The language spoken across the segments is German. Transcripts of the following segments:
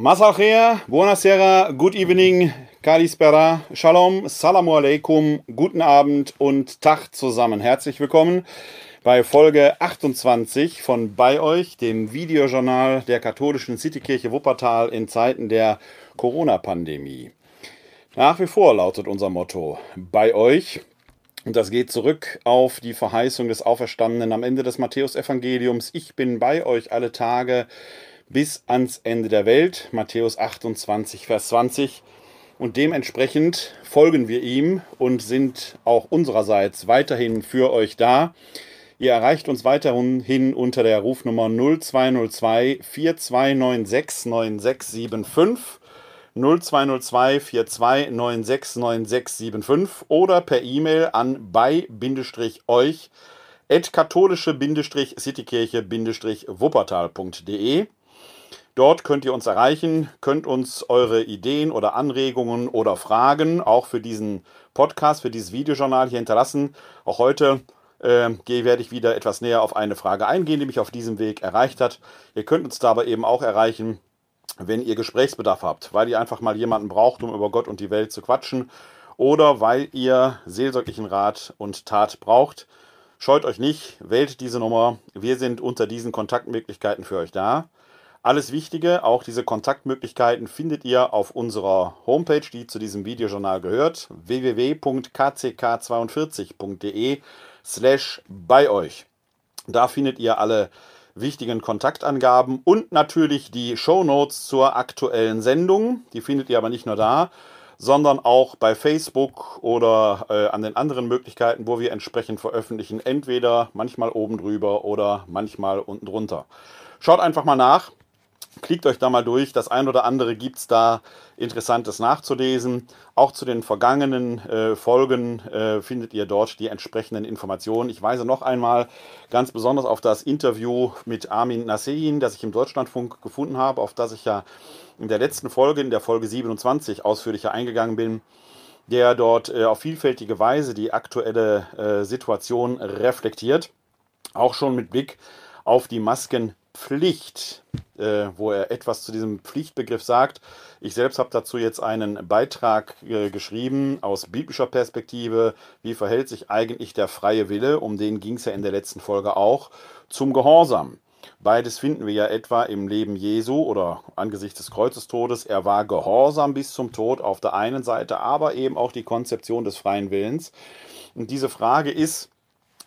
Masachea, buonasera, good evening, kalispera, shalom, salamu alaikum, guten Abend und Tag zusammen. Herzlich willkommen bei Folge 28 von Bei euch, dem Videojournal der katholischen Citykirche Wuppertal in Zeiten der Corona-Pandemie. Nach wie vor lautet unser Motto Bei euch. Und das geht zurück auf die Verheißung des Auferstandenen am Ende des Matthäusevangeliums. Ich bin bei euch alle Tage bis ans Ende der Welt, Matthäus 28, Vers 20. Und dementsprechend folgen wir ihm und sind auch unsererseits weiterhin für euch da. Ihr erreicht uns weiterhin unter der Rufnummer 0202 4296 9675. 0202 4296 9675 oder per E-Mail an bei-euch at katholische-citykirche-wuppertal.de. Dort könnt ihr uns erreichen, könnt uns eure Ideen oder Anregungen oder Fragen auch für diesen Podcast, für dieses Videojournal hier hinterlassen. Auch heute äh, werde ich wieder etwas näher auf eine Frage eingehen, die mich auf diesem Weg erreicht hat. Ihr könnt uns dabei eben auch erreichen, wenn ihr Gesprächsbedarf habt, weil ihr einfach mal jemanden braucht, um über Gott und die Welt zu quatschen oder weil ihr seelsorglichen Rat und Tat braucht. Scheut euch nicht, wählt diese Nummer. Wir sind unter diesen Kontaktmöglichkeiten für euch da. Alles Wichtige, auch diese Kontaktmöglichkeiten findet ihr auf unserer Homepage, die zu diesem Videojournal gehört, www.kck42.de slash bei euch. Da findet ihr alle wichtigen Kontaktangaben und natürlich die Show Notes zur aktuellen Sendung. Die findet ihr aber nicht nur da, sondern auch bei Facebook oder äh, an den anderen Möglichkeiten, wo wir entsprechend veröffentlichen. Entweder manchmal oben drüber oder manchmal unten drunter. Schaut einfach mal nach. Klickt euch da mal durch. Das ein oder andere gibt es da Interessantes nachzulesen. Auch zu den vergangenen äh, Folgen äh, findet ihr dort die entsprechenden Informationen. Ich weise noch einmal ganz besonders auf das Interview mit Armin Nassein, das ich im Deutschlandfunk gefunden habe, auf das ich ja in der letzten Folge, in der Folge 27, ausführlicher eingegangen bin der dort äh, auf vielfältige Weise die aktuelle äh, Situation reflektiert, auch schon mit Blick auf die Masken Pflicht, äh, wo er etwas zu diesem Pflichtbegriff sagt. Ich selbst habe dazu jetzt einen Beitrag äh, geschrieben aus biblischer Perspektive. Wie verhält sich eigentlich der freie Wille? Um den ging es ja in der letzten Folge auch. Zum Gehorsam. Beides finden wir ja etwa im Leben Jesu oder angesichts des Kreuzestodes. Er war gehorsam bis zum Tod auf der einen Seite, aber eben auch die Konzeption des freien Willens. Und diese Frage ist,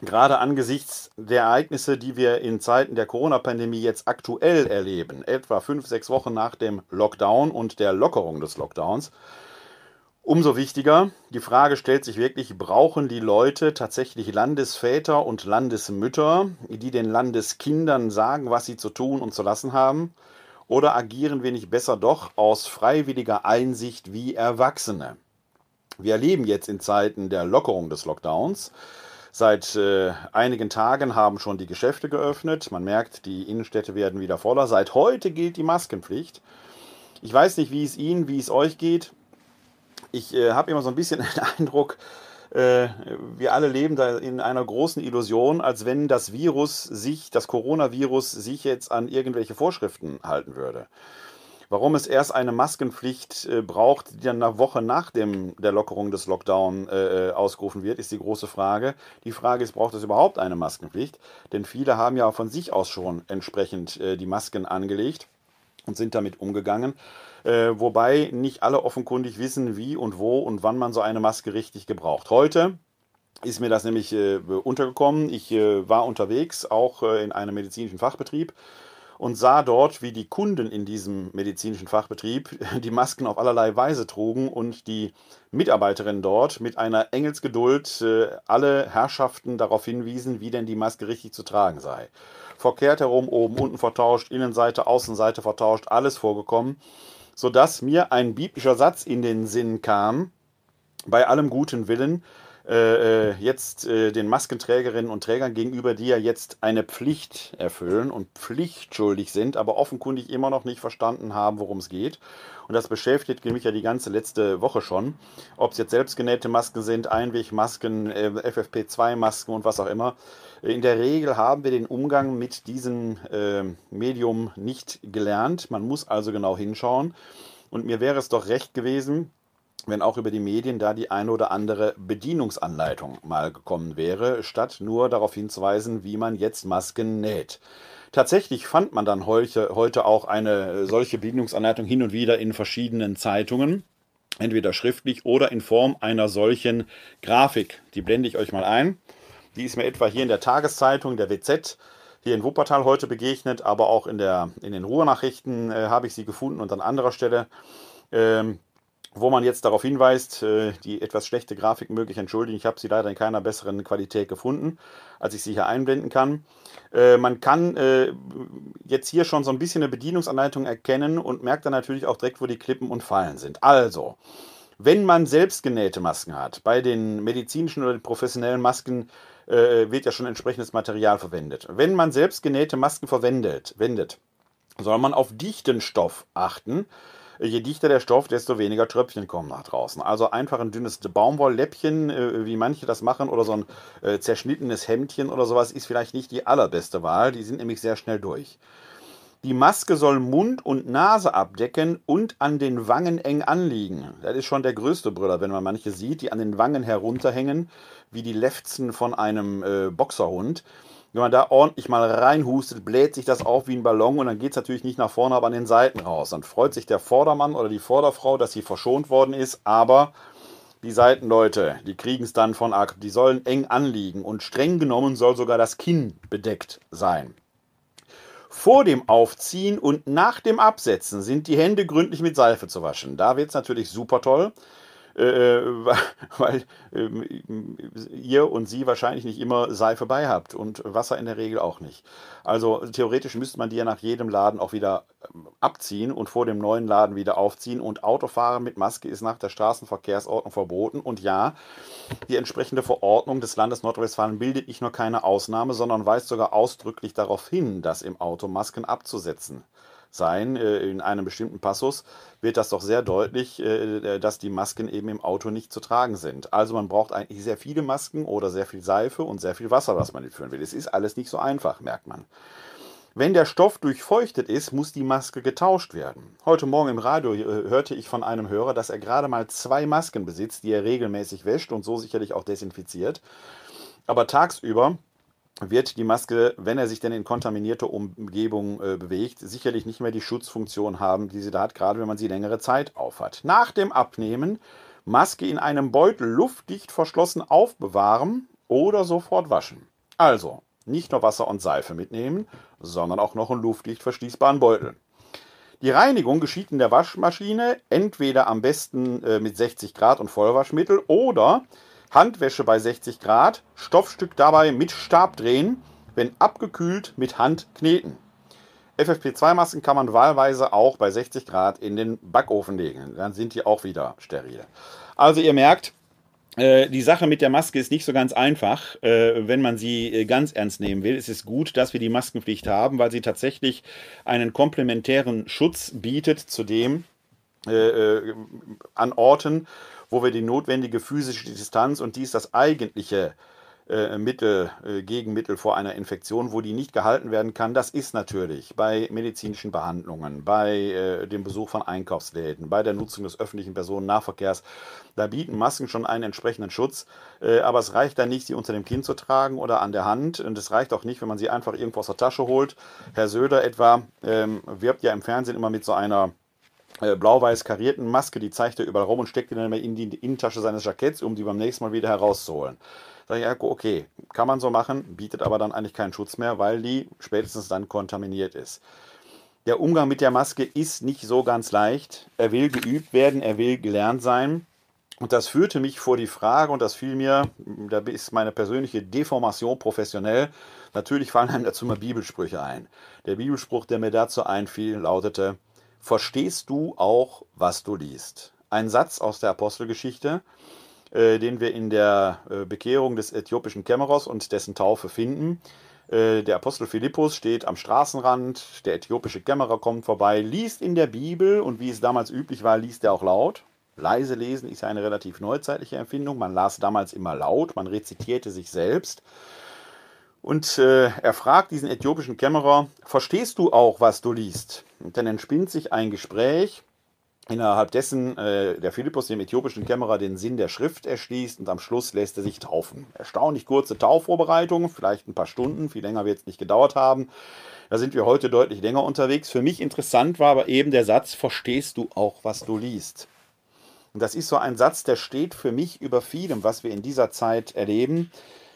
gerade angesichts der Ereignisse, die wir in Zeiten der Corona-Pandemie jetzt aktuell erleben, etwa fünf, sechs Wochen nach dem Lockdown und der Lockerung des Lockdowns, umso wichtiger, die Frage stellt sich wirklich, brauchen die Leute tatsächlich Landesväter und Landesmütter, die den Landeskindern sagen, was sie zu tun und zu lassen haben? Oder agieren wir nicht besser doch aus freiwilliger Einsicht wie Erwachsene? Wir erleben jetzt in Zeiten der Lockerung des Lockdowns, Seit äh, einigen Tagen haben schon die Geschäfte geöffnet. Man merkt, die Innenstädte werden wieder voller. Seit heute gilt die Maskenpflicht. Ich weiß nicht, wie es Ihnen, wie es euch geht. Ich äh, habe immer so ein bisschen den Eindruck, äh, wir alle leben da in einer großen Illusion, als wenn das Virus sich, das Coronavirus sich jetzt an irgendwelche Vorschriften halten würde. Warum es erst eine Maskenpflicht äh, braucht, die dann eine Woche nach dem, der Lockerung des Lockdown äh, äh, ausgerufen wird, ist die große Frage. Die Frage ist, braucht es überhaupt eine Maskenpflicht? Denn viele haben ja von sich aus schon entsprechend äh, die Masken angelegt und sind damit umgegangen. Äh, wobei nicht alle offenkundig wissen, wie und wo und wann man so eine Maske richtig gebraucht. Heute ist mir das nämlich äh, untergekommen. Ich war unterwegs, auch in einem medizinischen Fachbetrieb und sah dort, wie die Kunden in diesem medizinischen Fachbetrieb die Masken auf allerlei Weise trugen und die Mitarbeiterinnen dort mit einer Engelsgeduld äh, alle Herrschaften darauf hinwiesen, wie denn die Maske richtig zu tragen sei. Verkehrt herum, oben, unten vertauscht, Innenseite, Außenseite vertauscht, alles vorgekommen, sodass mir ein biblischer Satz in den Sinn kam, bei allem guten Willen, äh, äh, jetzt äh, den Maskenträgerinnen und Trägern gegenüber, die ja jetzt eine Pflicht erfüllen und pflichtschuldig sind, aber offenkundig immer noch nicht verstanden haben, worum es geht. Und das beschäftigt mich ja die ganze letzte Woche schon. Ob es jetzt selbstgenähte Masken sind, Einwegmasken, äh, FFP2-Masken und was auch immer. In der Regel haben wir den Umgang mit diesem äh, Medium nicht gelernt. Man muss also genau hinschauen. Und mir wäre es doch recht gewesen, wenn auch über die Medien da die eine oder andere Bedienungsanleitung mal gekommen wäre, statt nur darauf hinzuweisen, wie man jetzt Masken näht. Tatsächlich fand man dann heute, auch eine solche Bedienungsanleitung hin und wieder in verschiedenen Zeitungen, entweder schriftlich oder in Form einer solchen Grafik. Die blende ich euch mal ein. Die ist mir etwa hier in der Tageszeitung, der WZ, hier in Wuppertal heute begegnet, aber auch in, der, in den Ruhrnachrichten äh, habe ich sie gefunden und an anderer Stelle. Ähm, wo man jetzt darauf hinweist, äh, die etwas schlechte Grafik möglich entschuldigen. Ich habe sie leider in keiner besseren Qualität gefunden, als ich sie hier einblenden kann. Äh, man kann äh, jetzt hier schon so ein bisschen eine Bedienungsanleitung erkennen und merkt dann natürlich auch direkt, wo die Klippen und Fallen sind. Also, wenn man selbstgenähte Masken hat, bei den medizinischen oder den professionellen Masken wird ja schon entsprechendes Material verwendet. Wenn man selbstgenähte Masken verwendet, wendet, soll man auf dichten Stoff achten je dichter der Stoff, desto weniger Tröpfchen kommen nach draußen. Also einfach ein dünnes Baumwollläppchen, äh, wie manche das machen, oder so ein äh, zerschnittenes Hemdchen oder sowas, ist vielleicht nicht die allerbeste Wahl. Die sind nämlich sehr schnell durch. Die Maske soll Mund und Nase abdecken und an den Wangen eng anliegen. Das ist schon der größte Brüller, wenn man manche sieht, die an den Wangen herunterhängen, wie die Lefzen von einem äh, Boxerhund. Wenn man da ordentlich mal reinhustet, bläht sich das auf wie ein Ballon und dann geht es natürlich nicht nach vorne, aber an den Seiten raus. Dann freut sich der Vordermann oder die Vorderfrau, dass sie verschont worden ist, aber die Seitenleute, die kriegen es dann von ab. Die sollen eng anliegen und streng genommen soll sogar das Kinn bedeckt sein. Vor dem Aufziehen und nach dem Absetzen sind die Hände gründlich mit Seife zu waschen. Da wird es natürlich super toll. Äh, weil äh, ihr und sie wahrscheinlich nicht immer Seife bei habt und Wasser in der Regel auch nicht. Also theoretisch müsste man die ja nach jedem Laden auch wieder ähm, abziehen und vor dem neuen Laden wieder aufziehen. Und Autofahren mit Maske ist nach der Straßenverkehrsordnung verboten. Und ja, die entsprechende Verordnung des Landes Nordrhein-Westfalen bildet nicht nur keine Ausnahme, sondern weist sogar ausdrücklich darauf hin, dass im Auto Masken abzusetzen sein. Äh, in einem bestimmten Passus wird das doch sehr deutlich, äh, äh, dass die Masken eben im Auto nicht zu tragen sind. Also man braucht eigentlich sehr viele Masken oder sehr viel Seife und sehr viel Wasser, was man mitführen will. Es ist alles nicht so einfach, merkt man. Wenn der Stoff durchfeuchtet ist, muss die Maske getauscht werden. Heute Morgen im Radio hörte ich von einem Hörer, dass er gerade mal zwei Masken besitzt, die er regelmäßig wäscht und so sicherlich auch desinfiziert. Aber tagsüber wird die Maske, wenn er sich denn in kontaminierte Umgebung äh, bewegt, sicherlich nicht mehr die Schutzfunktion haben, die sie da hat, gerade wenn man sie längere Zeit aufhat. Nach dem Abnehmen Maske in einem Beutel luftdicht verschlossen aufbewahren oder sofort waschen. Also nicht nur Wasser und Seife mitnehmen, sondern auch noch einen luftdicht verschließbaren Beutel. Die Reinigung geschieht in der Waschmaschine entweder am besten äh, mit 60 Grad und Vollwaschmittel oder Handwäsche bei 60 Grad, Stoffstück dabei mit Stab drehen, wenn abgekühlt mit Hand kneten. FFP2-Masken kann man wahlweise auch bei 60 Grad in den Backofen legen. Dann sind die auch wieder steril. Also ihr merkt, äh, die Sache mit der Maske ist nicht so ganz einfach, äh, wenn man sie äh, ganz ernst nehmen will. Es ist gut, dass wir die Maskenpflicht haben, weil sie tatsächlich einen komplementären Schutz bietet zu dem an Orten, wo wir die notwendige physische Distanz und dies das eigentliche äh, Mittel, äh, Gegenmittel vor einer Infektion, wo die nicht gehalten werden kann, das ist natürlich bei medizinischen Behandlungen, bei äh, dem Besuch von Einkaufsläden, bei der Nutzung des öffentlichen Personennahverkehrs. Da bieten Masken schon einen entsprechenden Schutz, äh, aber es reicht dann nicht, sie unter dem Kinn zu tragen oder an der Hand. Und es reicht auch nicht, wenn man sie einfach irgendwo aus der Tasche holt. Herr Söder etwa ähm, wirbt ja im Fernsehen immer mit so einer äh, blau-weiß karierten Maske, die zeigt er überall rum und steckt die dann in die Innentasche seines Jacketts, um die beim nächsten Mal wieder herauszuholen. Sag ich, okay, kann man so machen, bietet aber dann eigentlich keinen Schutz mehr, weil die spätestens dann kontaminiert ist. Der Umgang mit der Maske ist nicht so ganz leicht. Er will geübt werden, er will gelernt sein. Und das führte mich vor die Frage, und das fiel mir, da ist meine persönliche Deformation professionell. Natürlich fallen einem dazu mal Bibelsprüche ein. Der Bibelspruch, der mir dazu einfiel, lautete: verstehst du auch, was du liest. Ein Satz aus der Apostelgeschichte, äh, den wir in der äh, Bekehrung des äthiopischen Kämmerers und dessen Taufe finden. Äh, der Apostel Philippus steht am Straßenrand, der äthiopische Kämmerer kommt vorbei, liest in der Bibel und wie es damals üblich war, liest er auch laut. Leise lesen ist ja eine relativ neuzeitliche Empfindung. Man las damals immer laut, man rezitierte sich selbst. Und äh, er fragt diesen äthiopischen Kämmerer, verstehst du auch, was du liest? Dann entspinnt sich ein Gespräch, innerhalb dessen äh, der Philippus dem äthiopischen Kämmerer den Sinn der Schrift erschließt und am Schluss lässt er sich taufen. Erstaunlich kurze Taufvorbereitung, vielleicht ein paar Stunden, viel länger wird es nicht gedauert haben. Da sind wir heute deutlich länger unterwegs. Für mich interessant war aber eben der Satz, verstehst du auch, was du liest? Und das ist so ein Satz, der steht für mich über vielem, was wir in dieser Zeit erleben.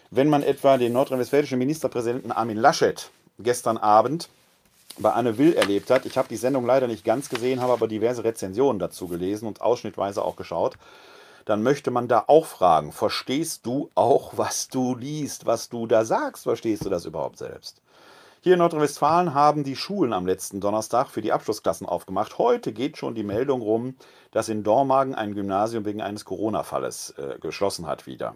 Wenn man etwa den nordrhein-westfälischen Ministerpräsidenten Armin Laschet gestern Abend bei Anne Will erlebt hat. Ich habe die Sendung leider nicht ganz gesehen, habe aber diverse Rezensionen dazu gelesen und ausschnittweise auch geschaut. Dann möchte man da auch fragen, verstehst du auch, was du liest, was du da sagst? Verstehst du das überhaupt selbst? Hier in Nordrhein-Westfalen haben die Schulen am letzten Donnerstag für die Abschlussklassen aufgemacht. Heute geht schon die Meldung rum, dass in Dormagen ein Gymnasium wegen eines Corona-Falles äh, geschlossen hat wieder.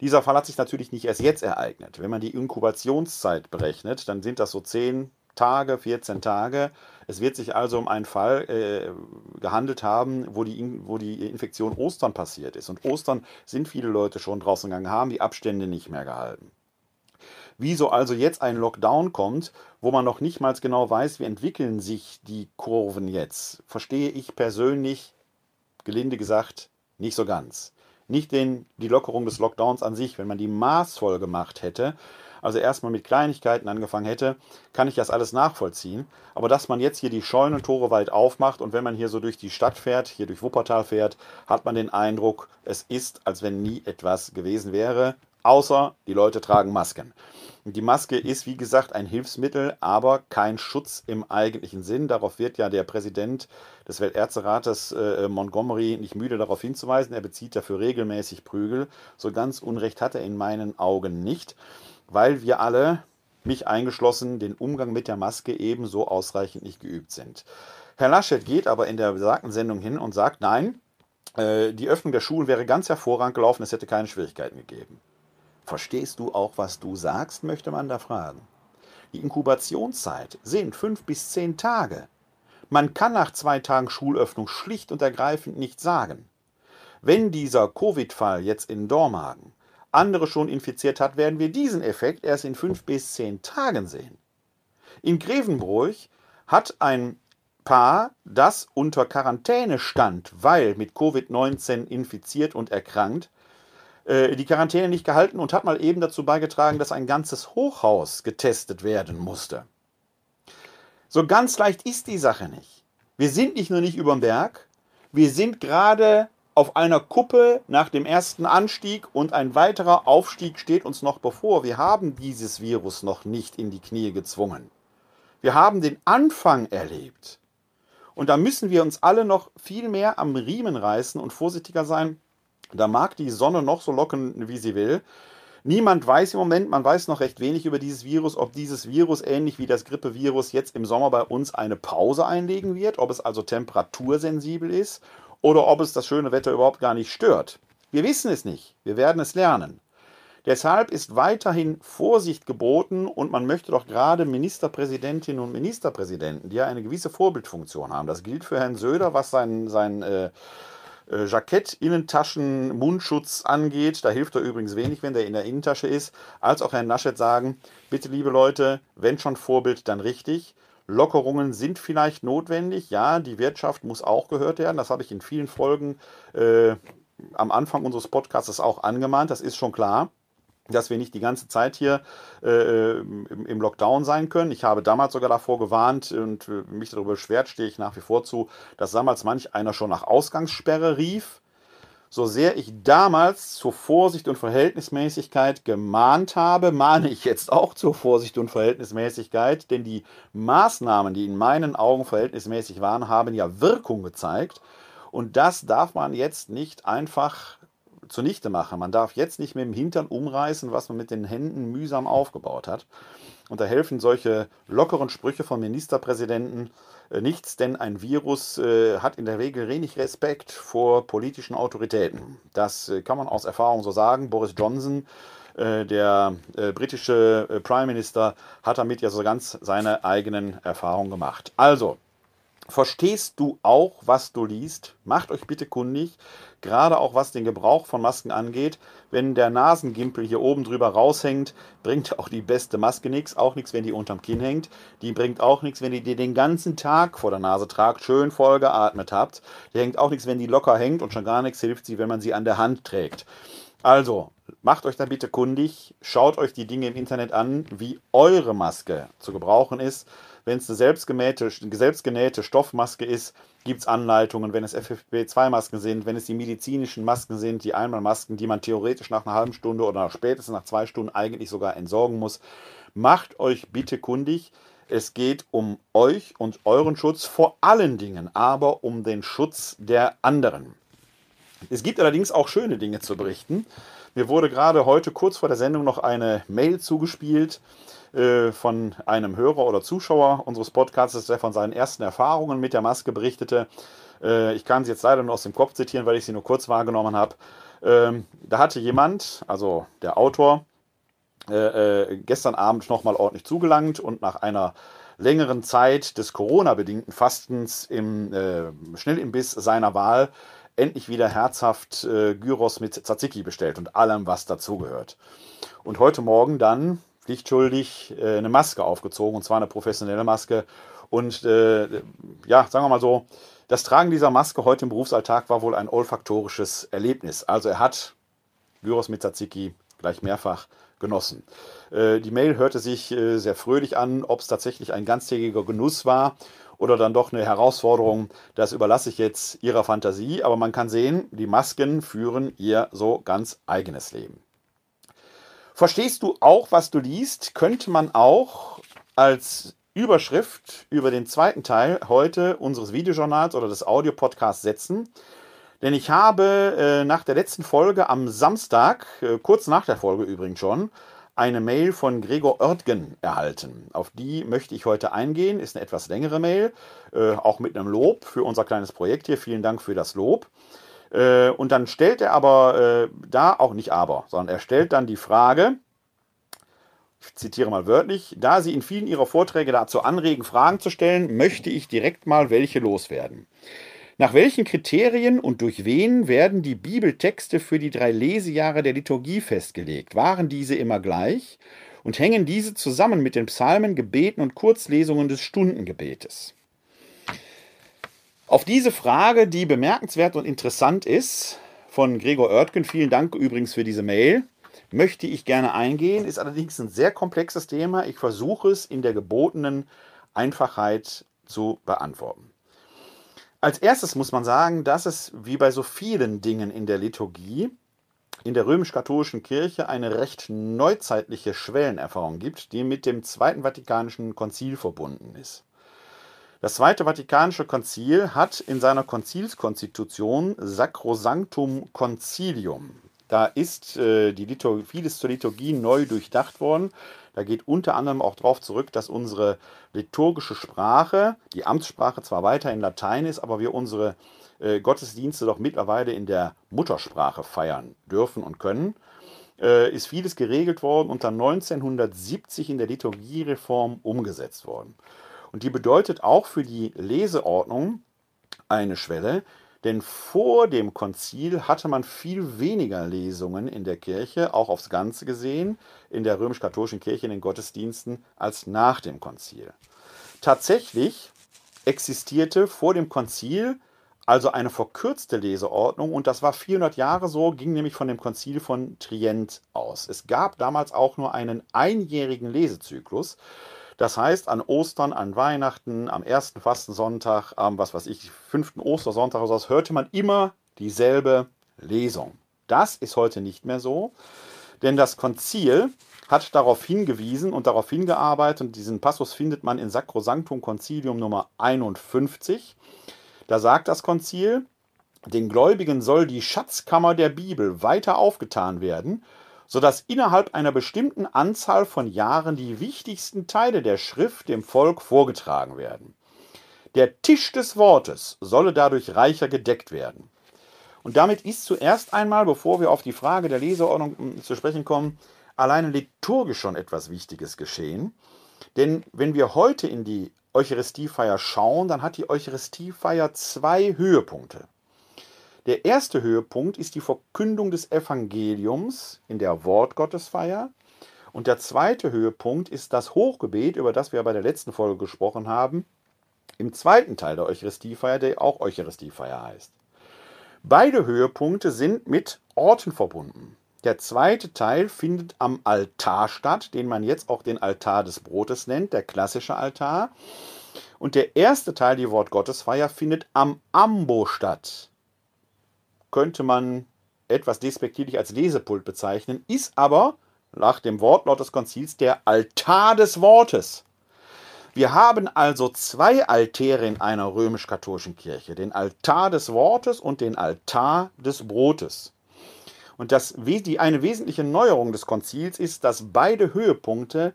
Dieser Fall hat sich natürlich nicht erst jetzt ereignet. Wenn man die Inkubationszeit berechnet, dann sind das so 10, Tage, 14 Tage. Es wird sich also um einen Fall äh, gehandelt haben, wo die, wo die Infektion Ostern passiert ist. Und Ostern sind viele Leute schon draußen gegangen, haben die Abstände nicht mehr gehalten. Wieso also jetzt ein Lockdown kommt, wo man noch nicht mal genau weiß, wie entwickeln sich die Kurven jetzt, verstehe ich persönlich, gelinde gesagt, nicht so ganz. Nicht den, die Lockerung des Lockdowns an sich, wenn man die maßvoll gemacht hätte, also erstmal mit Kleinigkeiten angefangen hätte, kann ich das alles nachvollziehen. Aber dass man jetzt hier die Scheunentore weit aufmacht und wenn man hier so durch die Stadt fährt, hier durch Wuppertal fährt, hat man den Eindruck, es ist, als wenn nie etwas gewesen wäre, außer die Leute tragen Masken. Die Maske ist, wie gesagt, ein Hilfsmittel, aber kein Schutz im eigentlichen Sinn. Darauf wird ja der Präsident des Weltärzterates äh, Montgomery nicht müde darauf hinzuweisen. Er bezieht dafür regelmäßig Prügel. So ganz Unrecht hat er in meinen Augen nicht weil wir alle, mich eingeschlossen, den Umgang mit der Maske ebenso ausreichend nicht geübt sind. Herr Laschet geht aber in der besagten Sendung hin und sagt, nein, äh, die Öffnung der Schulen wäre ganz hervorragend gelaufen, es hätte keine Schwierigkeiten gegeben. Verstehst du auch, was du sagst, möchte man da fragen. Die Inkubationszeit sind fünf bis zehn Tage. Man kann nach zwei Tagen Schulöffnung schlicht und ergreifend nicht sagen. Wenn dieser Covid-Fall jetzt in Dormagen andere schon infiziert hat, werden wir diesen Effekt erst in fünf bis zehn Tagen sehen. In Grevenbruch hat ein Paar, das unter Quarantäne stand, weil mit Covid-19 infiziert und erkrankt, äh, die Quarantäne nicht gehalten und hat mal eben dazu beigetragen, dass ein ganzes Hochhaus getestet werden musste. So ganz leicht ist die Sache nicht. Wir sind nicht nur nicht über dem Berg, wir sind gerade auf einer Kuppe nach dem ersten Anstieg und ein weiterer Aufstieg steht uns noch bevor. Wir haben dieses Virus noch nicht in die Knie gezwungen. Wir haben den Anfang erlebt. Und da müssen wir uns alle noch viel mehr am Riemen reißen und vorsichtiger sein. Da mag die Sonne noch so locken, wie sie will. Niemand weiß im Moment, man weiß noch recht wenig über dieses Virus, ob dieses Virus ähnlich wie das Grippevirus jetzt im Sommer bei uns eine Pause einlegen wird, ob es also temperatursensibel ist oder ob es das schöne Wetter überhaupt gar nicht stört. Wir wissen es nicht, wir werden es lernen. Deshalb ist weiterhin Vorsicht geboten und man möchte doch gerade Ministerpräsidentinnen und Ministerpräsidenten, die ja eine gewisse Vorbildfunktion haben, das gilt für Herrn Söder, was sein, sein äh, äh, Jackett, Innentaschen, Mundschutz angeht, da hilft er übrigens wenig, wenn der in der Innentasche ist, als auch Herrn Naschet sagen, bitte liebe Leute, wenn schon Vorbild, dann richtig. Lockerungen sind vielleicht notwendig. Ja, die Wirtschaft muss auch gehört werden. Das habe ich in vielen Folgen äh, am Anfang unseres Podcasts auch angemahnt. Das ist schon klar dass wir nicht die ganze Zeit hier äh, im, im, Lockdown sein können. Ich habe damals sogar davor gewarnt und äh, mich darüber beschwert, stehe ich nach wie vor zu, dass damals manch einer schon nach Ausgangssperre rief so sehr ich damals zur Vorsicht und Verhältnismäßigkeit gemahnt habe, mahne ich jetzt auch zur Vorsicht und Verhältnismäßigkeit, denn die Maßnahmen, die in meinen Augen verhältnismäßig waren, haben ja Wirkung gezeigt. Und das darf man jetzt nicht einfach zunichte machen. Man darf jetzt nicht mit dem Hintern umreißen, was man mit den Händen mühsam aufgebaut hat. Und da helfen solche lockeren Sprüche von Ministerpräsidenten nichts, denn ein Virus äh, hat in der Regel wenig Respekt vor politischen Autoritäten. Das äh, kann man aus Erfahrung so sagen. Boris Johnson, äh, der äh, britische äh, Prime Minister, hat damit ja so ganz seine eigenen Erfahrungen gemacht. Also, Verstehst du auch, was du liest? Macht euch bitte kundig, gerade auch was den Gebrauch von Masken angeht. Wenn der Nasengimpel hier oben drüber raushängt, bringt auch die beste Maske nichts, auch nichts, wenn die unterm Kinn hängt. Die bringt auch nichts, wenn ihr die den ganzen Tag vor der Nase tragt, schön voll geatmet habt. Die hängt auch nichts, wenn die locker hängt und schon gar nichts hilft sie, wenn man sie an der Hand trägt. Also, macht euch da bitte kundig, schaut euch die Dinge im Internet an, wie eure Maske zu gebrauchen ist. Wenn es eine selbstgenähte, selbstgenähte Stoffmaske ist, gibt es Anleitungen. Wenn es FFP2-Masken sind, wenn es die medizinischen Masken sind, die Einmalmasken, die man theoretisch nach einer halben Stunde oder spätestens nach zwei Stunden eigentlich sogar entsorgen muss, macht euch bitte kundig. Es geht um euch und euren Schutz vor allen Dingen, aber um den Schutz der anderen. Es gibt allerdings auch schöne Dinge zu berichten. Mir wurde gerade heute kurz vor der Sendung noch eine Mail zugespielt äh, von einem Hörer oder Zuschauer unseres Podcasts, der von seinen ersten Erfahrungen mit der Maske berichtete. Äh, ich kann sie jetzt leider nur aus dem Kopf zitieren, weil ich sie nur kurz wahrgenommen habe. Ähm, da hatte jemand, also der Autor, äh, gestern Abend nochmal ordentlich zugelangt und nach einer längeren Zeit des Corona-bedingten Fastens im Schnellimbiss seiner Wahl endlich wieder herzhaft äh, Gyros mit Tzatziki bestellt und allem, was dazugehört. Und heute Morgen dann pflichtschuldig äh, eine Maske aufgezogen, und zwar eine professionelle Maske. Und äh, ja, sagen wir mal so, das Tragen dieser Maske heute im Berufsalltag war wohl ein olfaktorisches Erlebnis. Also er hat Gyros mit Tzatziki gleich mehrfach genossen. Äh, die Mail hörte sich äh, sehr fröhlich an, ob es tatsächlich ein ganztägiger Genuss war oder dann doch eine Herausforderung, das überlasse ich jetzt Ihrer Fantasie. Aber man kann sehen, die Masken führen ihr so ganz eigenes Leben. Verstehst du auch, was du liest, könnte man auch als Überschrift über den zweiten Teil heute unseres Videojournals oder des Audiopodcasts setzen. Denn ich habe äh, nach der letzten Folge am Samstag, äh, kurz nach der Folge übrigens schon, eine Mail von Gregor Oertgen erhalten. Auf die möchte ich heute eingehen. Ist eine etwas längere Mail, äh, auch mit einem Lob für unser kleines Projekt hier. Vielen Dank für das Lob. Äh, und dann stellt er aber äh, da auch nicht aber, sondern er stellt dann die Frage, ich zitiere mal wörtlich, da Sie in vielen Ihrer Vorträge dazu anregen, Fragen zu stellen, möchte ich direkt mal welche loswerden. Nach welchen Kriterien und durch wen werden die Bibeltexte für die drei Lesejahre der Liturgie festgelegt? Waren diese immer gleich? Und hängen diese zusammen mit den Psalmen, Gebeten und Kurzlesungen des Stundengebetes? Auf diese Frage, die bemerkenswert und interessant ist, von Gregor Oertgen, vielen Dank übrigens für diese Mail, möchte ich gerne eingehen, ist allerdings ein sehr komplexes Thema. Ich versuche es in der gebotenen Einfachheit zu beantworten. Als erstes muss man sagen, dass es wie bei so vielen Dingen in der Liturgie in der römisch-katholischen Kirche eine recht neuzeitliche Schwellenerfahrung gibt, die mit dem Zweiten Vatikanischen Konzil verbunden ist. Das Zweite Vatikanische Konzil hat in seiner Konzilskonstitution Sacrosanctum Concilium. Da ist äh, die Liturgie, vieles zur Liturgie neu durchdacht worden. Da geht unter anderem auch darauf zurück, dass unsere liturgische Sprache, die Amtssprache zwar weiter in Latein ist, aber wir unsere äh, Gottesdienste doch mittlerweile in der Muttersprache feiern dürfen und können. Äh, ist vieles geregelt worden und dann 1970 in der Liturgiereform umgesetzt worden. Und die bedeutet auch für die Leseordnung eine Schwelle, denn vor dem Konzil hatte man viel weniger Lesungen in der Kirche, auch aufs Ganze gesehen, in der römisch-katholischen Kirche in den Gottesdiensten, als nach dem Konzil. Tatsächlich existierte vor dem Konzil also eine verkürzte Leseordnung und das war 400 Jahre so, ging nämlich von dem Konzil von Trient aus. Es gab damals auch nur einen einjährigen Lesezyklus. Das heißt, an Ostern, an Weihnachten, am ersten Fastensonntag, am was weiß ich, fünften Ostersonntag oder so, hörte man immer dieselbe Lesung. Das ist heute nicht mehr so, denn das Konzil hat darauf hingewiesen und darauf hingearbeitet, und diesen Passus findet man in Sacrosanctum Concilium Nummer 51. Da sagt das Konzil, den Gläubigen soll die Schatzkammer der Bibel weiter aufgetan werden sodass innerhalb einer bestimmten Anzahl von Jahren die wichtigsten Teile der Schrift dem Volk vorgetragen werden. Der Tisch des Wortes solle dadurch reicher gedeckt werden. Und damit ist zuerst einmal, bevor wir auf die Frage der Leseordnung hm, zu sprechen kommen, alleine liturgisch schon etwas Wichtiges geschehen. Denn wenn wir heute in die Eucharistiefeier schauen, dann hat die Eucharistiefeier zwei Höhepunkte. Der erste Höhepunkt ist die Verkündung des Evangeliums in der Wortgottesfeier. Und der zweite Höhepunkt ist das Hochgebet, über das wir bei der letzten Folge gesprochen haben, im zweiten Teil der Eucharistiefeier, der auch Eucharistiefeier heißt. Beide Höhepunkte sind mit Orten verbunden. Der zweite Teil findet am Altar statt, den man jetzt auch den Altar des Brotes nennt, der klassische Altar. Und der erste Teil, die Wortgottesfeier, findet am Ambo statt. Könnte man etwas despektierlich als Lesepult bezeichnen, ist aber nach dem Wortlaut des Konzils der Altar des Wortes. Wir haben also zwei Altäre in einer römisch-katholischen Kirche, den Altar des Wortes und den Altar des Brotes. Und das, die, eine wesentliche Neuerung des Konzils ist, dass beide Höhepunkte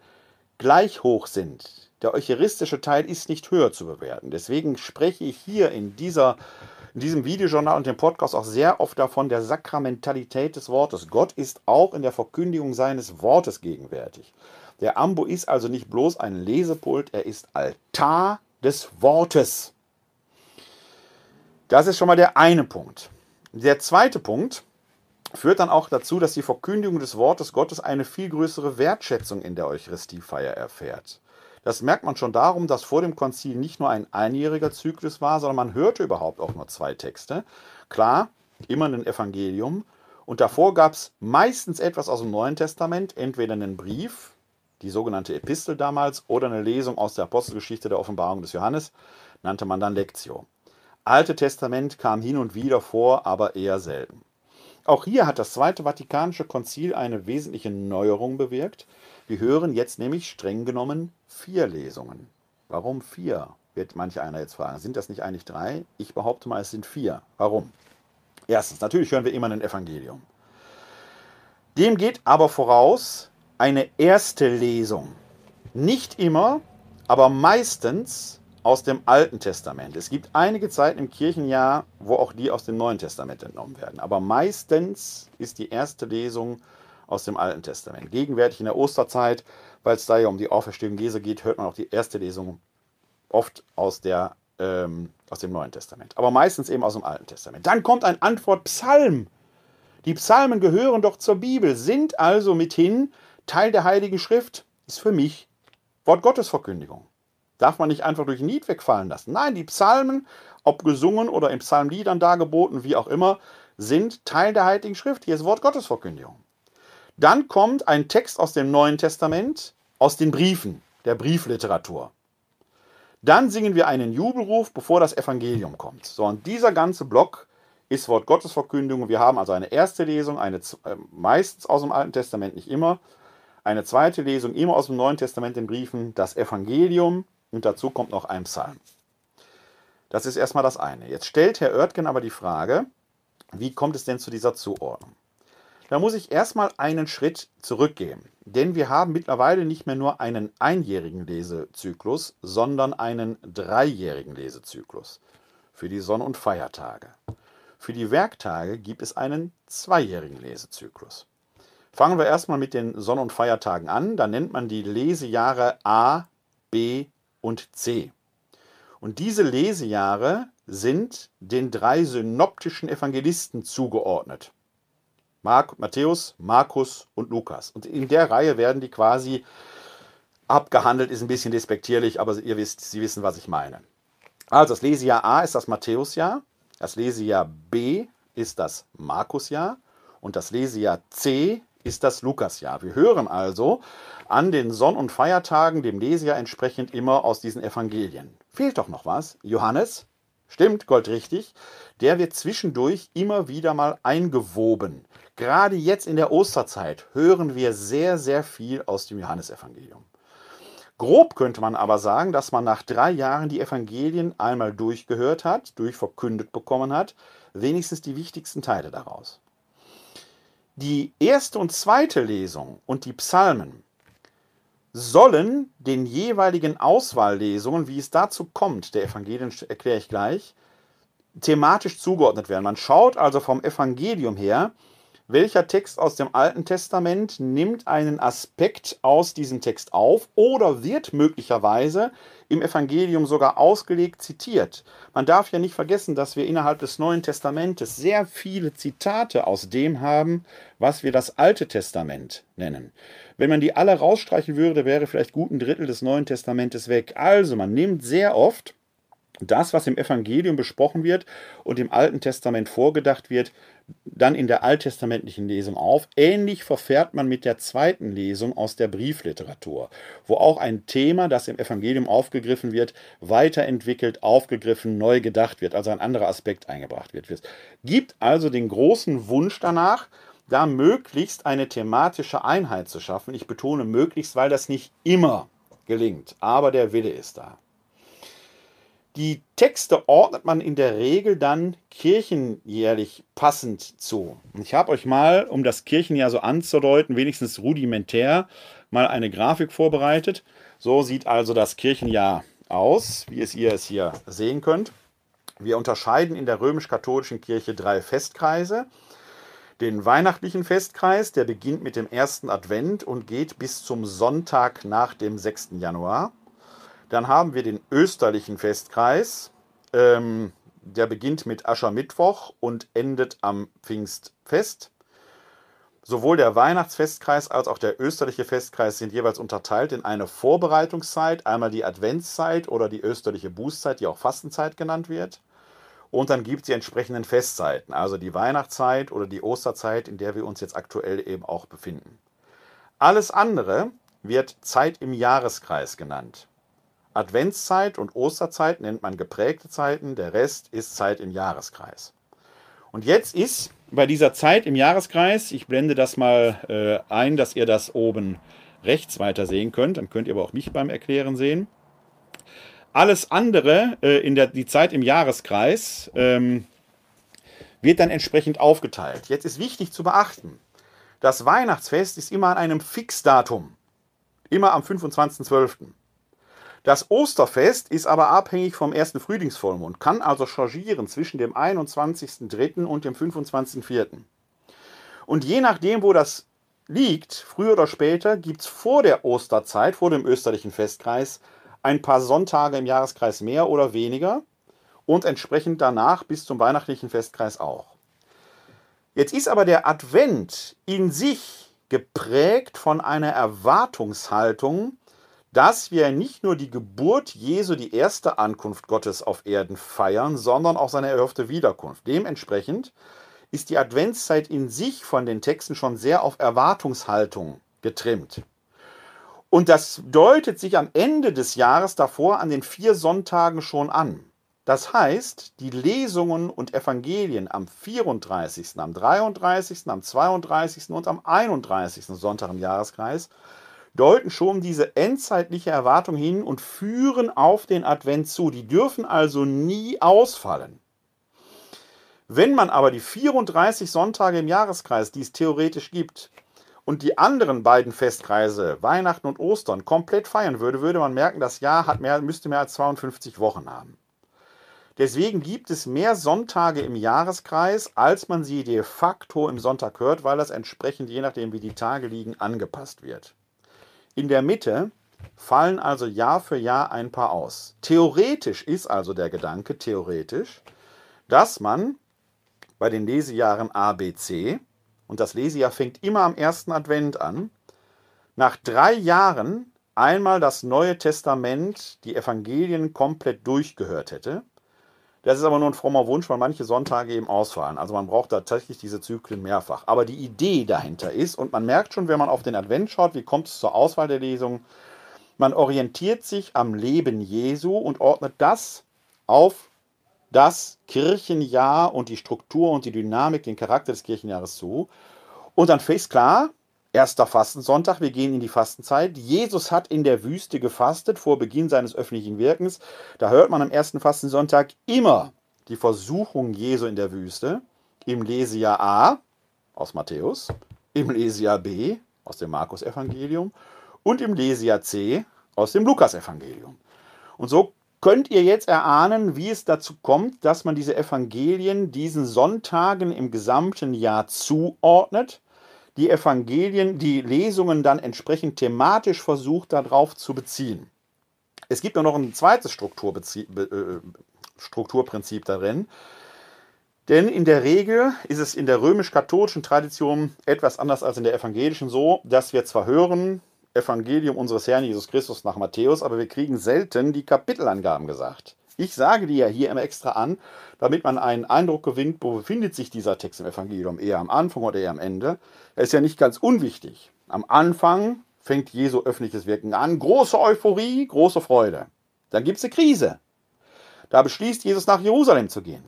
gleich hoch sind. Der eucharistische Teil ist nicht höher zu bewerten. Deswegen spreche ich hier in, dieser, in diesem Videojournal und dem Podcast auch sehr oft davon der Sakramentalität des Wortes. Gott ist auch in der Verkündigung seines Wortes gegenwärtig. Der Ambo ist also nicht bloß ein Lesepult, er ist Altar des Wortes. Das ist schon mal der eine Punkt. Der zweite Punkt, führt dann auch dazu, dass die Verkündigung des Wortes Gottes eine viel größere Wertschätzung in der Eucharistiefeier erfährt. Das merkt man schon darum, dass vor dem Konzil nicht nur ein einjähriger Zyklus war, sondern man hörte überhaupt auch nur zwei Texte. Klar, immer ein Evangelium. Und davor gab es meistens etwas aus dem Neuen Testament, entweder einen Brief, die sogenannte Epistel damals, oder eine Lesung aus der Apostelgeschichte der Offenbarung des Johannes, nannte man dann Lectio. Alte Testament kam hin und wieder vor, aber eher selten. Auch hier hat das Zweite Vatikanische Konzil eine wesentliche Neuerung bewirkt. Wir hören jetzt nämlich streng genommen vier Lesungen. Warum vier? Wird manch einer jetzt fragen. Sind das nicht eigentlich drei? Ich behaupte mal, es sind vier. Warum? Erstens, natürlich hören wir immer ein Evangelium. Dem geht aber voraus eine erste Lesung. Nicht immer, aber meistens aus dem Alten Testament. Es gibt einige Zeiten im Kirchenjahr, wo auch die aus dem Neuen Testament entnommen werden. Aber meistens ist die erste Lesung aus dem Alten Testament. Gegenwärtig in der Osterzeit, weil es da ja um die Auferstehung Jesu geht, hört man auch die erste Lesung oft aus, der, ähm, aus dem Neuen Testament. Aber meistens eben aus dem Alten Testament. Dann kommt ein Antwortpsalm. Die Psalmen gehören doch zur Bibel, sind also mithin Teil der Heiligen Schrift. Ist für mich Wort Gottes Verkündigung. Darf man nicht einfach durch Lied wegfallen lassen. Nein, die Psalmen, ob gesungen oder in Psalmliedern dargeboten, wie auch immer, sind Teil der Heiligen Schrift. Hier ist Wort Gottes Verkündigung. Dann kommt ein Text aus dem Neuen Testament, aus den Briefen, der Briefliteratur. Dann singen wir einen Jubelruf, bevor das Evangelium kommt. So, und dieser ganze Block ist Wort Gottes Verkündigung. Wir haben also eine erste Lesung, eine, äh, meistens aus dem Alten Testament, nicht immer. Eine zweite Lesung, immer aus dem Neuen Testament in Briefen, das Evangelium, und dazu kommt noch ein Psalm. Das ist erstmal das eine. Jetzt stellt Herr Oertgen aber die Frage, wie kommt es denn zu dieser Zuordnung? Da muss ich erstmal einen Schritt zurückgehen, denn wir haben mittlerweile nicht mehr nur einen einjährigen Lesezyklus, sondern einen dreijährigen Lesezyklus für die Sonn- und Feiertage. Für die Werktage gibt es einen zweijährigen Lesezyklus. Fangen wir erstmal mit den Sonn- und Feiertagen an. Da nennt man die Lesejahre A, B und C. Und diese Lesejahre sind den drei synoptischen Evangelisten zugeordnet. Mark, Matthäus, Markus und Lukas. Und in der Reihe werden die quasi abgehandelt, ist ein bisschen despektierlich, aber ihr wisst, Sie wissen, was ich meine. Also das Lesejahr A ist das Matthäusjahr, das Lesejahr B ist das Markusjahr und das Lesejahr C ist das Lukasjahr. Wir hören also an den Sonn- und Feiertagen dem Lesejahr entsprechend immer aus diesen Evangelien. Fehlt doch noch was. Johannes, stimmt, goldrichtig, der wird zwischendurch immer wieder mal eingewoben. Gerade jetzt in der Osterzeit hören wir sehr, sehr viel aus dem Johannesevangelium. Grob könnte man aber sagen, dass man nach drei Jahren die Evangelien einmal durchgehört hat, durchverkündet bekommen hat, wenigstens die wichtigsten Teile daraus. Die erste und zweite Lesung und die Psalmen sollen den jeweiligen Auswahllesungen, wie es dazu kommt, der Evangelien erkläre ich gleich, thematisch zugeordnet werden. Man schaut also vom Evangelium her, welcher Text aus dem Alten Testament nimmt einen Aspekt aus diesem Text auf oder wird möglicherweise im Evangelium sogar ausgelegt zitiert. Man darf ja nicht vergessen, dass wir innerhalb des Neuen Testamentes sehr viele Zitate aus dem haben, was wir das Alte Testament nennen. Wenn man die alle rausstreichen würde, wäre vielleicht gut ein Drittel des Neuen Testamentes weg. Also man nimmt sehr oft das, was im Evangelium besprochen wird und im Alten Testament vorgedacht wird, dann in der alttestamentlichen Lesung auf. Ähnlich verfährt man mit der zweiten Lesung aus der Briefliteratur, wo auch ein Thema, das im Evangelium aufgegriffen wird, weiterentwickelt, aufgegriffen, neu gedacht wird, also ein anderer Aspekt eingebracht wird. Es gibt also den großen Wunsch danach, da möglichst eine thematische Einheit zu schaffen. Ich betone möglichst, weil das nicht immer gelingt, aber der Wille ist da. Die Texte ordnet man in der Regel dann kirchenjährlich passend zu. Ich habe euch mal, um das Kirchenjahr so anzudeuten, wenigstens rudimentär, mal eine Grafik vorbereitet. So sieht also das Kirchenjahr aus, wie es ihr es hier sehen könnt. Wir unterscheiden in der römisch-katholischen Kirche drei Festkreise. Den weihnachtlichen Festkreis, der beginnt mit dem ersten Advent und geht bis zum Sonntag nach dem 6. Januar. Dann haben wir den österlichen Festkreis. Ähm, der beginnt mit Aschermittwoch und endet am Pfingstfest. Sowohl der Weihnachtsfestkreis als auch der österliche Festkreis sind jeweils unterteilt in eine Vorbereitungszeit, einmal die Adventszeit oder die österliche Bußzeit, die auch Fastenzeit genannt wird. Und dann gibt es die entsprechenden Festzeiten, also die Weihnachtszeit oder die Osterzeit, in der wir uns jetzt aktuell eben auch befinden. Alles andere wird Zeit im Jahreskreis genannt. Adventszeit und Osterzeit nennt man geprägte Zeiten, der Rest ist Zeit im Jahreskreis. Und jetzt ist bei dieser Zeit im Jahreskreis, ich blende das mal äh, ein, dass ihr das oben rechts weiter sehen könnt, dann könnt ihr aber auch mich beim Erklären sehen. Alles andere äh, in der die Zeit im Jahreskreis ähm, wird dann entsprechend aufgeteilt. Jetzt ist wichtig zu beachten, das Weihnachtsfest ist immer an einem Fixdatum, immer am 25.12. Das Osterfest ist aber abhängig vom ersten Frühlingsvollmond, kann also changieren zwischen dem 21.03. und dem 25.04. Und je nachdem, wo das liegt, früher oder später, gibt es vor der Osterzeit, vor dem österlichen Festkreis, ein paar Sonntage im Jahreskreis mehr oder weniger und entsprechend danach bis zum weihnachtlichen Festkreis auch. Jetzt ist aber der Advent in sich geprägt von einer Erwartungshaltung, dass wir nicht nur die Geburt Jesu, die erste Ankunft Gottes auf Erden feiern, sondern auch seine erhoffte Wiederkunft. Dementsprechend ist die Adventszeit in sich von den Texten schon sehr auf Erwartungshaltung getrimmt. Und das deutet sich am Ende des Jahres davor an den vier Sonntagen schon an. Das heißt, die Lesungen und Evangelien am 34., am 33., am 32. und am 31. Sonntag im Jahreskreis deuten schon diese endzeitliche Erwartung hin und führen auf den Advent zu. Die dürfen also nie ausfallen. Wenn man aber die 34 Sonntage im Jahreskreis, die es theoretisch gibt, und die anderen beiden Festkreise, Weihnachten und Ostern, komplett feiern würde, würde man merken, das Jahr hat mehr, müsste mehr als 52 Wochen haben. Deswegen gibt es mehr Sonntage im Jahreskreis, als man sie de facto im Sonntag hört, weil das entsprechend, je nachdem wie die Tage liegen, angepasst wird. In der Mitte fallen also Jahr für Jahr ein paar aus. Theoretisch ist also der Gedanke, theoretisch, dass man bei den Lesejahren A, B, C, und das Lesejahr fängt immer am ersten Advent an, nach drei Jahren einmal das Neue Testament, die Evangelien komplett durchgehört hätte. Das ist aber nur ein frommer Wunsch, weil manche Sonntage eben ausfallen. Also man braucht tatsächlich diese Zyklen mehrfach. Aber die Idee dahinter ist, und man merkt schon, wenn man auf den Advent schaut, wie kommt es zur Auswahl der Lesungen, man orientiert sich am Leben Jesu und ordnet das auf das Kirchenjahr und die Struktur und die Dynamik, den Charakter des Kirchenjahres zu. Und dann ist klar, Erster Fastensonntag, wir gehen in die Fastenzeit. Jesus hat in der Wüste gefastet vor Beginn seines öffentlichen Wirkens. Da hört man am ersten Fastensonntag immer die Versuchung Jesu in der Wüste. Im Lesejahr A aus Matthäus, im Lesejahr B aus dem Markus-Evangelium und im Lesejahr C aus dem Lukasevangelium. Und so könnt ihr jetzt erahnen, wie es dazu kommt, dass man diese Evangelien diesen Sonntagen im gesamten Jahr zuordnet, die Evangelien, die Lesungen dann entsprechend thematisch versucht, darauf zu beziehen. Es gibt noch ein zweites Strukturprinzip darin, denn in der Regel ist es in der römisch-katholischen Tradition etwas anders als in der evangelischen so, dass wir zwar hören, Evangelium unseres Herrn Jesus Christus nach Matthäus, aber wir kriegen selten die Kapitelangaben gesagt. Ich sage die ja hier immer extra an, damit man einen Eindruck gewinnt, wo befindet sich dieser Text im Evangelium, eher am Anfang oder eher am Ende. Er ist ja nicht ganz unwichtig. Am Anfang fängt Jesu öffentliches Wirken an, große Euphorie, große Freude. Dann gibt es eine Krise. Da beschließt Jesus nach Jerusalem zu gehen.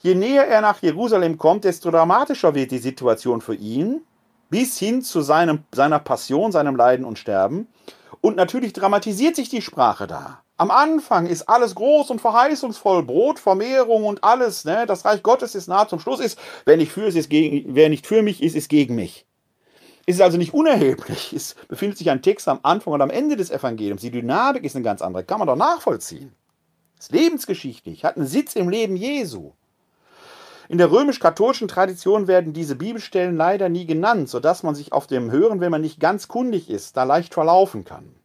Je näher er nach Jerusalem kommt, desto dramatischer wird die Situation für ihn, bis hin zu seinem, seiner Passion, seinem Leiden und Sterben. Und natürlich dramatisiert sich die Sprache da. Am Anfang ist alles groß und verheißungsvoll, Brotvermehrung und alles. Ne? Das Reich Gottes ist nah. Zum Schluss ist, wer nicht für, ist, gegen, wer nicht für mich ist, ist gegen mich. Ist also nicht unerheblich. Es befindet sich ein Text am Anfang und am Ende des Evangeliums. Die Dynamik ist eine ganz andere. Kann man doch nachvollziehen. Ist lebensgeschichtlich, hat einen Sitz im Leben Jesu. In der römisch-katholischen Tradition werden diese Bibelstellen leider nie genannt, sodass man sich auf dem Hören, wenn man nicht ganz kundig ist, da leicht verlaufen kann.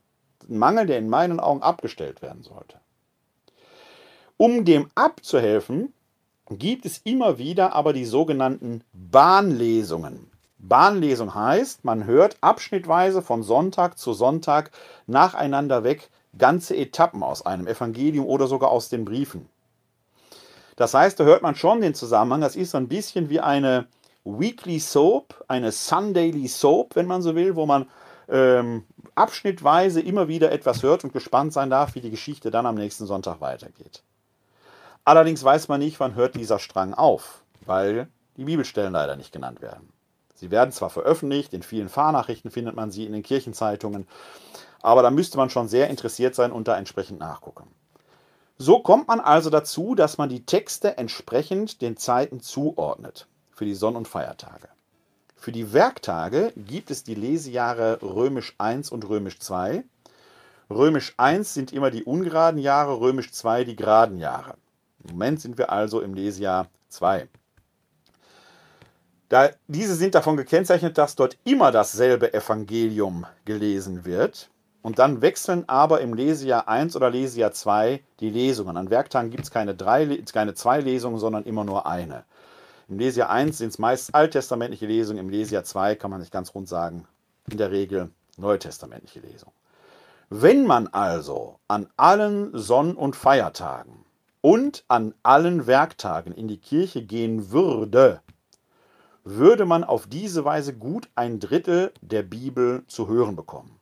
Ein Mangel, der in meinen Augen abgestellt werden sollte. Um dem abzuhelfen, gibt es immer wieder aber die sogenannten Bahnlesungen. Bahnlesung heißt, man hört abschnittweise von Sonntag zu Sonntag nacheinander weg ganze Etappen aus einem Evangelium oder sogar aus den Briefen. Das heißt, da hört man schon den Zusammenhang. Das ist so ein bisschen wie eine Weekly Soap, eine Sundayly Soap, wenn man so will, wo man ähm, abschnittweise immer wieder etwas hört und gespannt sein darf, wie die Geschichte dann am nächsten Sonntag weitergeht. Allerdings weiß man nicht, wann hört dieser Strang auf, weil die Bibelstellen leider nicht genannt werden. Sie werden zwar veröffentlicht, in vielen Fahrnachrichten findet man sie in den Kirchenzeitungen, aber da müsste man schon sehr interessiert sein und da entsprechend nachgucken. So kommt man also dazu, dass man die Texte entsprechend den Zeiten zuordnet für die Sonn- und Feiertage. Für die Werktage gibt es die Lesejahre römisch 1 und römisch 2. Römisch 1 sind immer die ungeraden Jahre, römisch 2 die geraden Jahre. Im Moment sind wir also im Lesejahr 2. Da, diese sind davon gekennzeichnet, dass dort immer dasselbe Evangelium gelesen wird. Und dann wechseln aber im Lesejahr 1 oder Lesejahr 2 die Lesungen. An Werktagen gibt es keine, keine zwei Lesungen, sondern immer nur eine. Im Lesejahr 1 sind es meist alttestamentliche Lesungen, im Lesejahr 2 kann man nicht ganz rund sagen, in der Regel neutestamentliche Lesungen. Wenn man also an allen Sonn- und Feiertagen und an allen Werktagen in die Kirche gehen würde, würde man auf diese Weise gut ein Drittel der Bibel zu hören bekommen.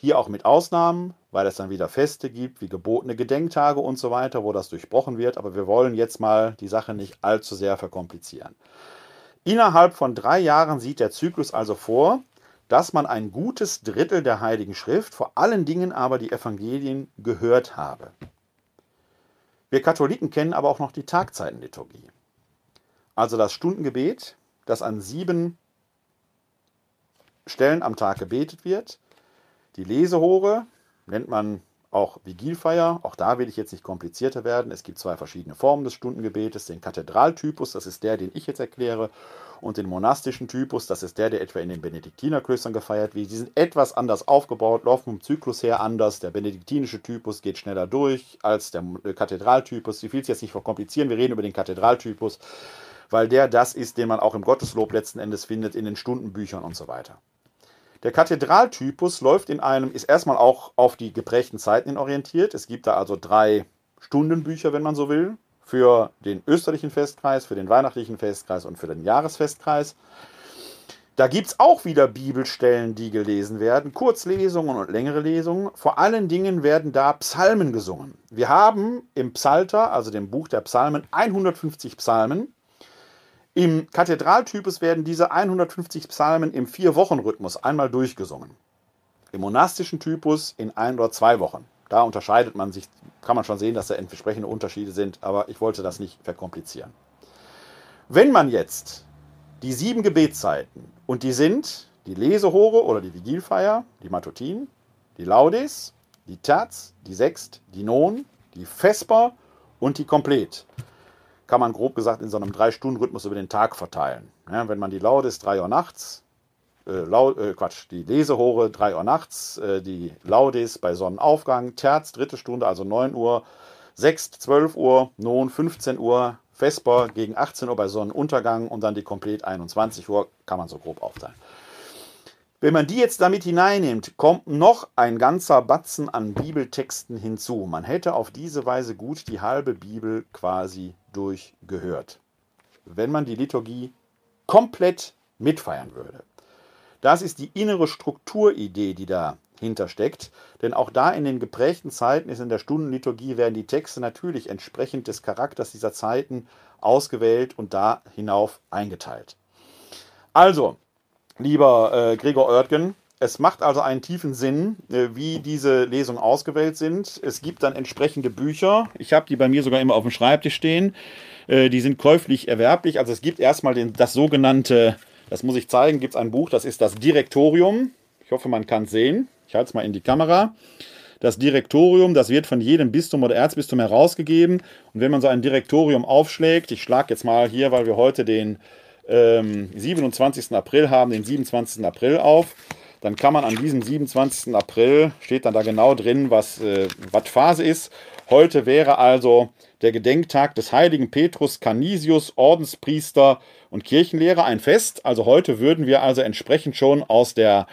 Hier auch mit Ausnahmen, weil es dann wieder Feste gibt, wie gebotene Gedenktage und so weiter, wo das durchbrochen wird. Aber wir wollen jetzt mal die Sache nicht allzu sehr verkomplizieren. Innerhalb von drei Jahren sieht der Zyklus also vor, dass man ein gutes Drittel der Heiligen Schrift, vor allen Dingen aber die Evangelien, gehört habe. Wir Katholiken kennen aber auch noch die Tagzeitenliturgie. Also das Stundengebet, das an sieben Stellen am Tag gebetet wird die Lesehore nennt man auch Vigilfeier. Auch da will ich jetzt nicht komplizierter werden. Es gibt zwei verschiedene Formen des Stundengebetes. Den Kathedraltypus, das ist der, den ich jetzt erkläre, und den monastischen Typus, das ist der, der etwa in den Benediktinerklöstern gefeiert wird. Die sind etwas anders aufgebaut, laufen vom Zyklus her anders. Der benediktinische Typus geht schneller durch als der Kathedraltypus. Ich will es jetzt nicht verkomplizieren, wir reden über den Kathedraltypus, weil der das ist, den man auch im Gotteslob letzten Endes findet, in den Stundenbüchern und so weiter. Der Kathedraltypus läuft in einem, ist erstmal auch auf die geprägten Zeiten orientiert. Es gibt da also drei Stundenbücher, wenn man so will, für den österlichen Festkreis, für den weihnachtlichen Festkreis und für den Jahresfestkreis. Da gibt es auch wieder Bibelstellen, die gelesen werden, Kurzlesungen und längere Lesungen. Vor allen Dingen werden da Psalmen gesungen. Wir haben im Psalter, also dem Buch der Psalmen, 150 Psalmen. Im Kathedraltypus werden diese 150 Psalmen im Vier-Wochen-Rhythmus einmal durchgesungen. Im monastischen Typus in ein oder zwei Wochen. Da unterscheidet man sich, kann man schon sehen, dass da entsprechende Unterschiede sind, aber ich wollte das nicht verkomplizieren. Wenn man jetzt die sieben Gebetszeiten, und die sind die Lesehore oder die Vigilfeier, die Matutin, die Laudes, die Terz, die Sext, die Non, die Vesper und die Komplet. Kann man grob gesagt in so einem Drei-Stunden-Rhythmus über den Tag verteilen. Ja, wenn man die Laudes 3 Uhr nachts, äh, Lau, äh, Quatsch, die Lesehore 3 Uhr nachts, äh, die Laudes bei Sonnenaufgang, Terz dritte Stunde, also 9 Uhr, Sext 12 Uhr, Non 15 Uhr, Vesper gegen 18 Uhr bei Sonnenuntergang und dann die Komplet 21 Uhr, kann man so grob aufteilen. Wenn man die jetzt damit hineinnimmt, kommt noch ein ganzer Batzen an Bibeltexten hinzu. Man hätte auf diese Weise gut die halbe Bibel quasi durchgehört, wenn man die Liturgie komplett mitfeiern würde. Das ist die innere Strukturidee, die dahinter steckt. Denn auch da in den geprägten Zeiten ist in der Stundenliturgie werden die Texte natürlich entsprechend des Charakters dieser Zeiten ausgewählt und da hinauf eingeteilt. Also, lieber äh, Gregor Oertgen. Es macht also einen tiefen Sinn, äh, wie diese Lesungen ausgewählt sind. Es gibt dann entsprechende Bücher. Ich habe die bei mir sogar immer auf dem Schreibtisch stehen. Äh, die sind käuflich erwerblich. Also es gibt erstmal den, das sogenannte, das muss ich zeigen, gibt es ein Buch, das ist das Direktorium. Ich hoffe, man kann es sehen. Ich halte es mal in die Kamera. Das Direktorium, das wird von jedem Bistum oder Erzbistum herausgegeben. Und wenn man so ein Direktorium aufschlägt, ich schlage jetzt mal hier, weil wir heute den ähm, 27. April haben, den 27. April auf. Dann kann man an diesem 27. April, steht dann da genau drin, was, äh, was Phase ist. Heute wäre also der Gedenktag des heiligen Petrus Canisius, Ordenspriester und Kirchenlehrer, ein Fest. Also heute würden wir also entsprechend schon aus der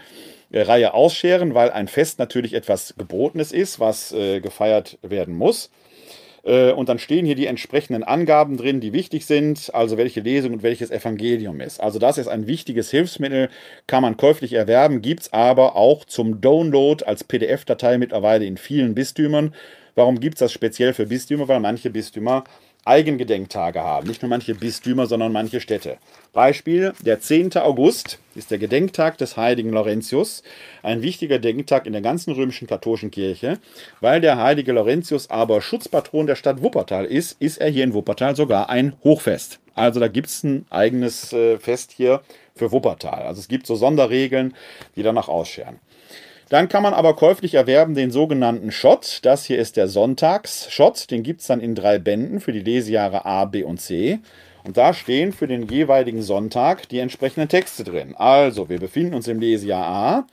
äh, Reihe ausscheren, weil ein Fest natürlich etwas Gebotenes ist, was äh, gefeiert werden muss. Äh, und dann stehen hier die entsprechenden Angaben drin, die wichtig sind, also welche Lesung und welches Evangelium ist. Also das ist ein wichtiges Hilfsmittel, kann man käuflich erwerben, gibt es aber auch zum Download als PDF-Datei mittlerweile in vielen Bistümern. Warum gibt es das speziell für Bistümer? Weil manche Bistümer Eigengedenktage haben. Nicht nur manche Bistümer, sondern manche Städte. Beispiel, der 10. August ist der Gedenktag des heiligen Laurentius, ein wichtiger Gedenktag in der ganzen römischen katholischen Kirche. Weil der heilige Laurentius aber Schutzpatron der Stadt Wuppertal ist, ist er hier in Wuppertal sogar ein Hochfest. Also da gibt es ein eigenes äh, Fest hier für Wuppertal. Also es gibt so Sonderregeln, die danach ausscheren. Dann kann man aber käuflich erwerben den sogenannten Schott. Das hier ist der Sonntagsschott. Den gibt es dann in drei Bänden für die Lesejahre A, B und C. Und da stehen für den jeweiligen Sonntag die entsprechenden Texte drin. Also, wir befinden uns im Lesejahr A.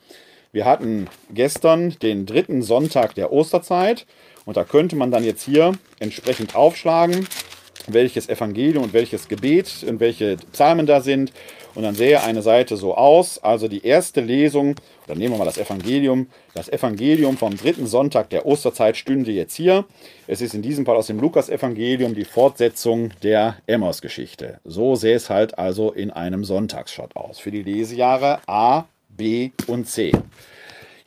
Wir hatten gestern den dritten Sonntag der Osterzeit. Und da könnte man dann jetzt hier entsprechend aufschlagen, welches Evangelium und welches Gebet und welche Psalmen da sind. Und dann sähe eine Seite so aus. Also die erste Lesung, dann nehmen wir mal das Evangelium. Das Evangelium vom dritten Sonntag der Osterzeit stünde jetzt hier. Es ist in diesem Fall aus dem Lukas-Evangelium die Fortsetzung der Emmaus-Geschichte. So sähe es halt also in einem Sonntagsschott aus. Für die Lesejahre A, B und C.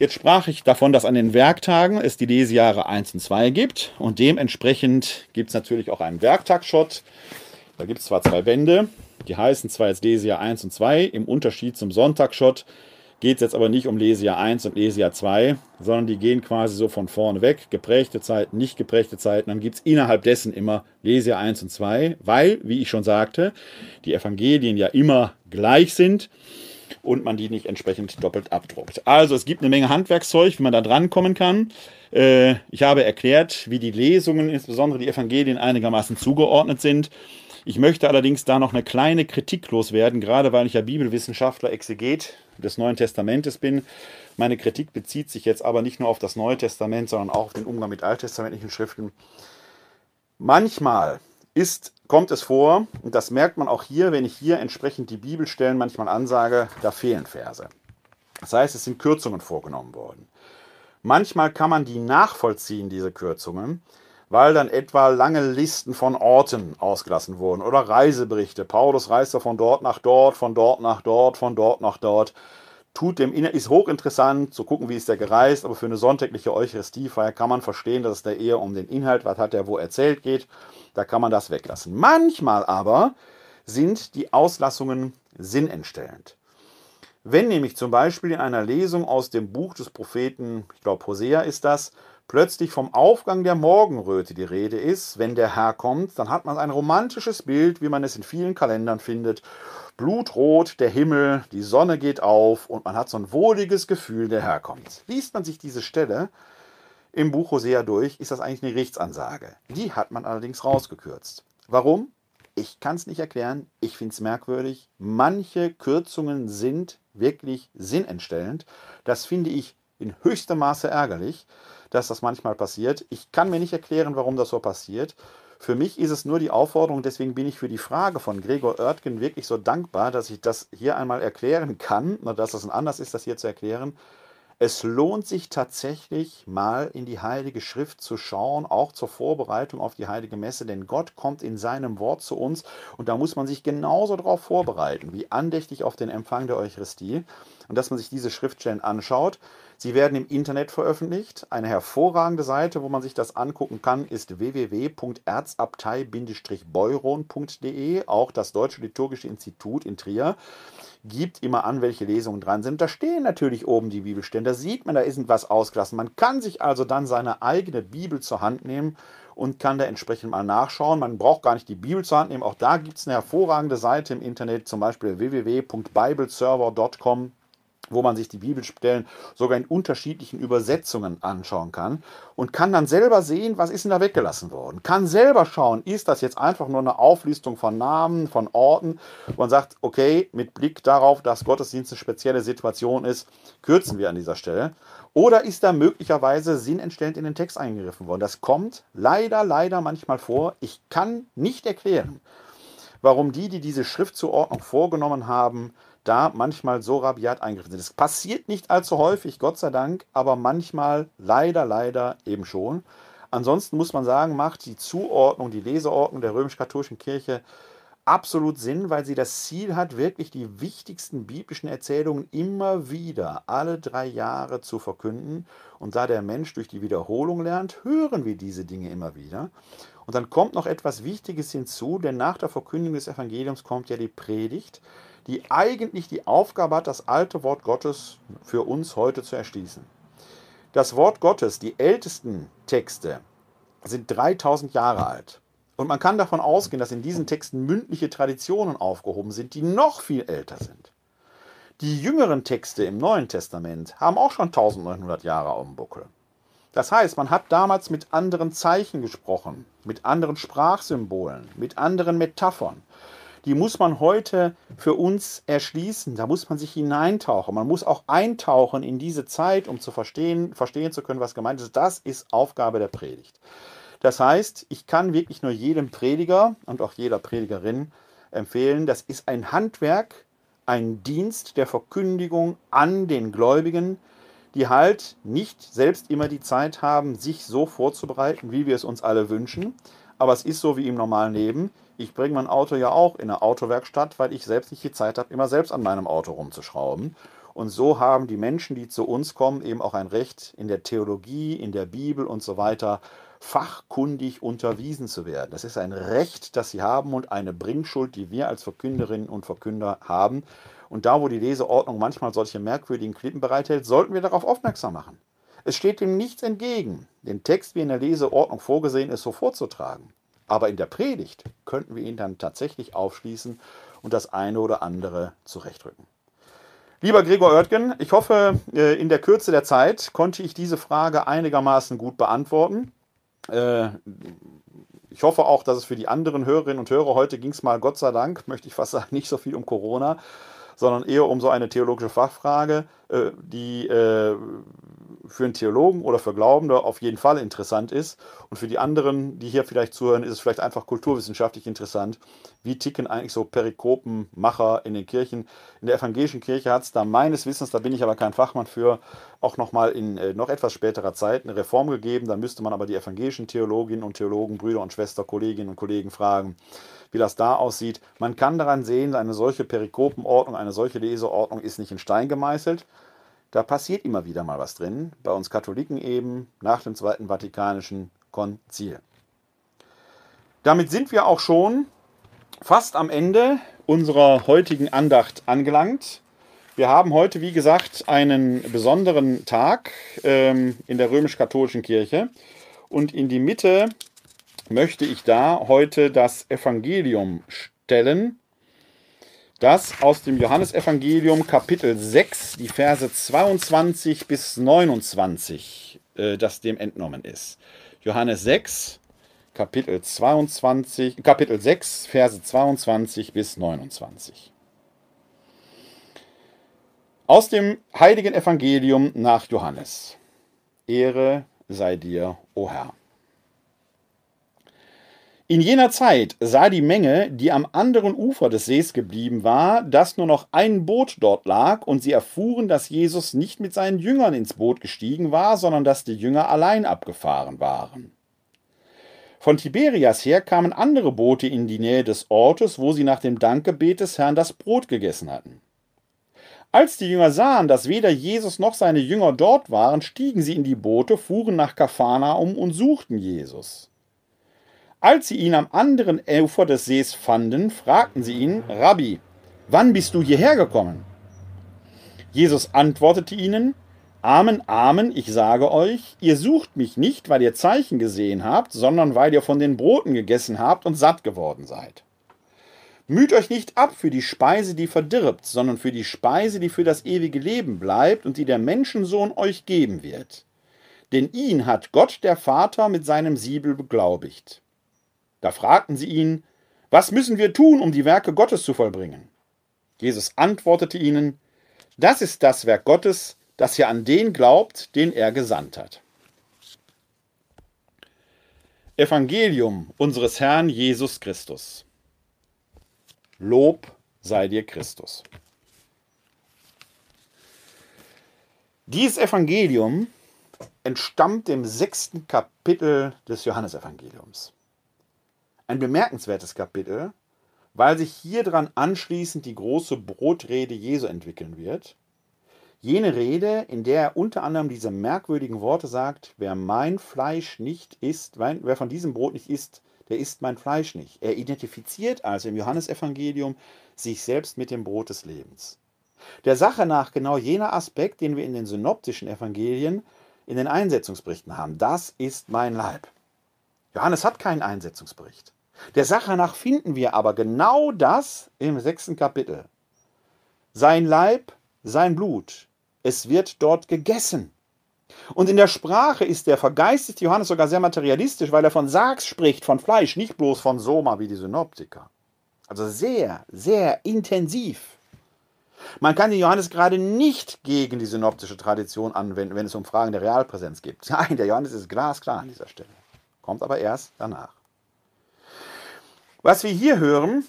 Jetzt sprach ich davon, dass an den Werktagen es die Lesejahre 1 und 2 gibt. Und dementsprechend gibt es natürlich auch einen Werktagsschott. Da gibt es zwar zwei Bände, die heißen zwar jetzt Lesejahr 1 und 2, im Unterschied zum Sonntagsschott geht es jetzt aber nicht um Lesejahr 1 und Lesejahr 2, sondern die gehen quasi so von vorne weg. Geprägte Zeiten, nicht geprägte Zeiten. Dann gibt es innerhalb dessen immer Lesejahr 1 und 2, weil, wie ich schon sagte, die Evangelien ja immer gleich sind und man die nicht entsprechend doppelt abdruckt. Also es gibt eine Menge Handwerkszeug, wie man da drankommen kann. Äh, ich habe erklärt, wie die Lesungen, insbesondere die Evangelien, einigermaßen zugeordnet sind. Ich möchte allerdings da noch eine kleine Kritik loswerden, gerade weil ich ja Bibelwissenschaftler, Exeget des Neuen Testamentes bin. Meine Kritik bezieht sich jetzt aber nicht nur auf das Neue Testament, sondern auch auf den Umgang mit alttestamentlichen Schriften. Manchmal ist, kommt es vor, und das merkt man auch hier, wenn ich hier entsprechend die Bibelstellen manchmal ansage, da fehlen Verse. Das heißt, es sind Kürzungen vorgenommen worden. Manchmal kann man die nachvollziehen, diese Kürzungen, weil dann etwa lange Listen von Orten ausgelassen wurden oder Reiseberichte. Paulus reiste von dort nach dort, von dort nach dort, von dort nach dort. Tut dem Inhalt, ist hochinteressant zu gucken, wie ist der gereist, aber für eine sonntägliche Eucharistiefeier kann man verstehen, dass es da eher um den Inhalt, was hat er wo erzählt geht. Da kann man das weglassen. Manchmal aber sind die Auslassungen sinnentstellend. Wenn nämlich zum Beispiel in einer Lesung aus dem Buch des Propheten, ich glaube Hosea ist das, plötzlich vom Aufgang der Morgenröte die Rede ist, wenn der Herr kommt, dann hat man ein romantisches Bild, wie man es in vielen Kalendern findet. Blutrot der Himmel, die Sonne geht auf und man hat so ein wohliges Gefühl, der herkommt. Liest man sich diese Stelle im Buch Hosea durch, ist das eigentlich eine Rechtsansage. Die hat man allerdings rausgekürzt. Warum? Ich kann es nicht erklären. Ich finde es merkwürdig. Manche Kürzungen sind wirklich sinnentstellend. Das finde ich in höchstem Maße ärgerlich, dass das manchmal passiert. Ich kann mir nicht erklären, warum das so passiert. Für mich ist es nur die Aufforderung, deswegen bin ich für die Frage von Gregor Oertgen wirklich so dankbar, dass ich das hier einmal erklären kann, oder dass es ein Anlass ist, das hier zu erklären. Es lohnt sich tatsächlich mal in die Heilige Schrift zu schauen, auch zur Vorbereitung auf die Heilige Messe, denn Gott kommt in seinem Wort zu uns und da muss man sich genauso darauf vorbereiten, wie andächtig auf den Empfang der Eucharistie und dass man sich diese Schriftstellen anschaut. Sie werden im Internet veröffentlicht. Eine hervorragende Seite, wo man sich das angucken kann, ist www.erzabtei-beuron.de. Auch das Deutsche Liturgische Institut in Trier gibt immer an, welche Lesungen dran sind. Da stehen natürlich oben die Bibelstände. Da sieht man, da ist was ausgelassen. Man kann sich also dann seine eigene Bibel zur Hand nehmen und kann da entsprechend mal nachschauen. Man braucht gar nicht die Bibel zur Hand nehmen. Auch da gibt es eine hervorragende Seite im Internet, zum Beispiel www.bibleserver.com wo man sich die Bibelstellen sogar in unterschiedlichen Übersetzungen anschauen kann und kann dann selber sehen, was ist denn da weggelassen worden. Kann selber schauen, ist das jetzt einfach nur eine Auflistung von Namen, von Orten, man sagt, okay, mit Blick darauf, dass Gottesdienst eine spezielle Situation ist, kürzen wir an dieser Stelle. Oder ist da möglicherweise sinnentstellend in den Text eingegriffen worden? Das kommt leider, leider manchmal vor. Ich kann nicht erklären, warum die, die diese Schriftzuordnung vorgenommen haben, da manchmal so rabiat eingegriffen sind. Es passiert nicht allzu häufig, Gott sei Dank, aber manchmal leider, leider eben schon. Ansonsten muss man sagen, macht die Zuordnung, die Leseordnung der römisch-katholischen Kirche absolut Sinn, weil sie das Ziel hat, wirklich die wichtigsten biblischen Erzählungen immer wieder alle drei Jahre zu verkünden. Und da der Mensch durch die Wiederholung lernt, hören wir diese Dinge immer wieder. Und dann kommt noch etwas Wichtiges hinzu, denn nach der Verkündigung des Evangeliums kommt ja die Predigt die eigentlich die Aufgabe hat, das alte Wort Gottes für uns heute zu erschließen. Das Wort Gottes, die ältesten Texte, sind 3000 Jahre alt. Und man kann davon ausgehen, dass in diesen Texten mündliche Traditionen aufgehoben sind, die noch viel älter sind. Die jüngeren Texte im Neuen Testament haben auch schon 1900 Jahre auf dem Buckel. Das heißt, man hat damals mit anderen Zeichen gesprochen, mit anderen Sprachsymbolen, mit anderen Metaphern die muss man heute für uns erschließen. Da muss man sich hineintauchen. Man muss auch eintauchen in diese Zeit, um zu verstehen, verstehen zu können, was gemeint ist. Das ist Aufgabe der Predigt. Das heißt, ich kann wirklich nur jedem Prediger und auch jeder Predigerin empfehlen, das ist ein Handwerk, ein Dienst der Verkündigung an den Gläubigen, die halt nicht selbst immer die Zeit haben, sich so vorzubereiten, wie wir es uns alle wünschen. Aber es ist so wie im normalen Leben. Ich bringe mein Auto ja auch in eine Autowerkstatt, weil ich selbst nicht die Zeit habe, immer selbst an meinem Auto rumzuschrauben. Und so haben die Menschen, die zu uns kommen, eben auch ein Recht, in der Theologie, in der Bibel und so weiter fachkundig unterwiesen zu werden. Das ist ein Recht, das sie haben und eine Bringschuld, die wir als Verkünderinnen und Verkünder haben. Und da, wo die Leseordnung manchmal solche merkwürdigen Klippen bereithält, sollten wir darauf aufmerksam machen. Es steht dem nichts entgegen, den Text, wie in der Leseordnung vorgesehen ist, so vorzutragen. Aber in der Predigt könnten wir ihn dann tatsächlich aufschließen und das eine oder andere zurechtrücken. Lieber Gregor Oertgen, ich hoffe, äh, in der Kürze der Zeit konnte ich diese Frage einigermaßen gut beantworten. Äh, ich hoffe auch, dass es für die anderen Hörerinnen und Hörer heute ging es mal, Gott sei Dank, möchte ich fast sagen, nicht so viel um Corona, sondern eher um so eine theologische Fachfrage, äh, die für einen Theologen oder für Glaubende auf jeden Fall interessant ist. Und für die anderen, die hier vielleicht zuhören, ist es vielleicht einfach kulturwissenschaftlich interessant. Wie ticken eigentlich so Perikopenmacher in den Kirchen? In der evangelischen Kirche hat es da meines Wissens, da bin ich aber kein Fachmann für, auch nochmal in äh, noch etwas späterer Zeit eine Reform gegeben. Da müsste man aber die evangelischen Theologinnen und Theologen, Brüder und Schwester, Kolleginnen und Kollegen fragen, wie das da aussieht. Man kann daran sehen, eine solche Perikopenordnung, eine solche Leseordnung ist nicht in Stein gemeißelt. Da passiert immer wieder mal was drin, bei uns Katholiken eben nach dem Zweiten Vatikanischen Konzil. Damit sind wir auch schon fast am Ende unserer heutigen Andacht angelangt. Wir haben heute, wie gesagt, einen besonderen Tag ähm, in der römisch-katholischen Kirche und in die Mitte möchte ich da heute das Evangelium stellen das aus dem Johannesevangelium Kapitel 6, die Verse 22 bis 29, äh, das dem entnommen ist. Johannes 6, Kapitel 22, Kapitel 6, Verse 22 bis 29. Aus dem heiligen Evangelium nach Johannes. Ehre sei dir, o Herr. In jener Zeit sah die Menge, die am anderen Ufer des Sees geblieben war, dass nur noch ein Boot dort lag, und sie erfuhren, dass Jesus nicht mit seinen Jüngern ins Boot gestiegen war, sondern dass die Jünger allein abgefahren waren. Von Tiberias her kamen andere Boote in die Nähe des Ortes, wo sie nach dem Dankgebet des Herrn das Brot gegessen hatten. Als die Jünger sahen, dass weder Jesus noch seine Jünger dort waren, stiegen sie in die Boote, fuhren nach Kafanaum und suchten Jesus. Als sie ihn am anderen Ufer des Sees fanden, fragten sie ihn, Rabbi, wann bist du hierher gekommen? Jesus antwortete ihnen, Amen, Amen, ich sage euch, ihr sucht mich nicht, weil ihr Zeichen gesehen habt, sondern weil ihr von den Broten gegessen habt und satt geworden seid. Müht euch nicht ab für die Speise, die verdirbt, sondern für die Speise, die für das ewige Leben bleibt und die der Menschensohn euch geben wird. Denn ihn hat Gott der Vater mit seinem Siebel beglaubigt. Da fragten sie ihn, was müssen wir tun, um die Werke Gottes zu vollbringen? Jesus antwortete ihnen, das ist das Werk Gottes, dass ihr an den glaubt, den er gesandt hat. Evangelium unseres Herrn Jesus Christus. Lob sei dir Christus. Dieses Evangelium entstammt dem sechsten Kapitel des Johannesevangeliums ein bemerkenswertes Kapitel, weil sich hier dran anschließend die große Brotrede Jesu entwickeln wird. Jene Rede, in der er unter anderem diese merkwürdigen Worte sagt, wer mein Fleisch nicht isst, wer von diesem Brot nicht isst, der isst mein Fleisch nicht. Er identifiziert also im Johannesevangelium sich selbst mit dem Brot des Lebens. Der Sache nach genau jener Aspekt, den wir in den synoptischen Evangelien in den Einsetzungsberichten haben. Das ist mein Leib. Johannes hat keinen Einsetzungsbericht. Der Sache nach finden wir aber genau das im sechsten Kapitel. Sein Leib, sein Blut, es wird dort gegessen. Und in der Sprache ist der vergeistigte Johannes sogar sehr materialistisch, weil er von Sargs spricht, von Fleisch, nicht bloß von Soma wie die Synoptiker. Also sehr, sehr intensiv. Man kann den Johannes gerade nicht gegen die synoptische Tradition anwenden, wenn es um Fragen der Realpräsenz geht. Nein, der Johannes ist glasklar an dieser Stelle. Kommt aber erst danach. Was wir hier hören,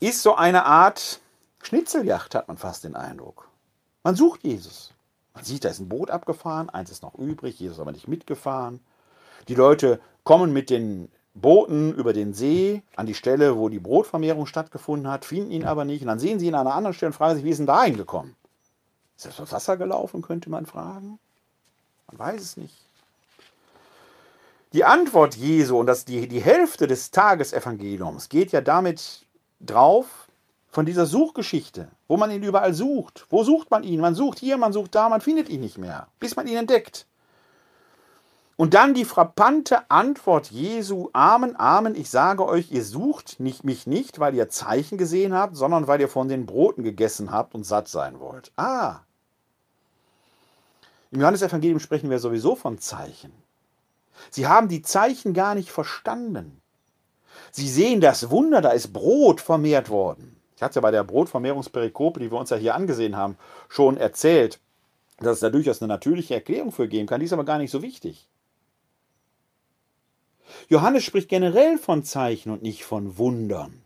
ist so eine Art Schnitzeljagd, hat man fast den Eindruck. Man sucht Jesus. Man sieht, da ist ein Boot abgefahren, eins ist noch übrig, Jesus aber nicht mitgefahren. Die Leute kommen mit den Booten über den See an die Stelle, wo die Brotvermehrung stattgefunden hat, finden ihn aber nicht. Und dann sehen sie ihn an einer anderen Stelle und fragen sich, wie ist denn da hingekommen? Ist er das Wasser gelaufen, könnte man fragen. Man weiß es nicht. Die Antwort Jesu und das, die, die Hälfte des Tagesevangeliums geht ja damit drauf, von dieser Suchgeschichte, wo man ihn überall sucht. Wo sucht man ihn? Man sucht hier, man sucht da, man findet ihn nicht mehr, bis man ihn entdeckt. Und dann die frappante Antwort Jesu, Amen, Amen, ich sage euch, ihr sucht nicht, mich nicht, weil ihr Zeichen gesehen habt, sondern weil ihr von den Broten gegessen habt und satt sein wollt. Ah. Im Johannesevangelium sprechen wir sowieso von Zeichen. Sie haben die Zeichen gar nicht verstanden. Sie sehen das Wunder, da ist Brot vermehrt worden. Ich hatte ja bei der Brotvermehrungsperikope, die wir uns ja hier angesehen haben, schon erzählt, dass es da durchaus eine natürliche Erklärung für geben kann. Die ist aber gar nicht so wichtig. Johannes spricht generell von Zeichen und nicht von Wundern.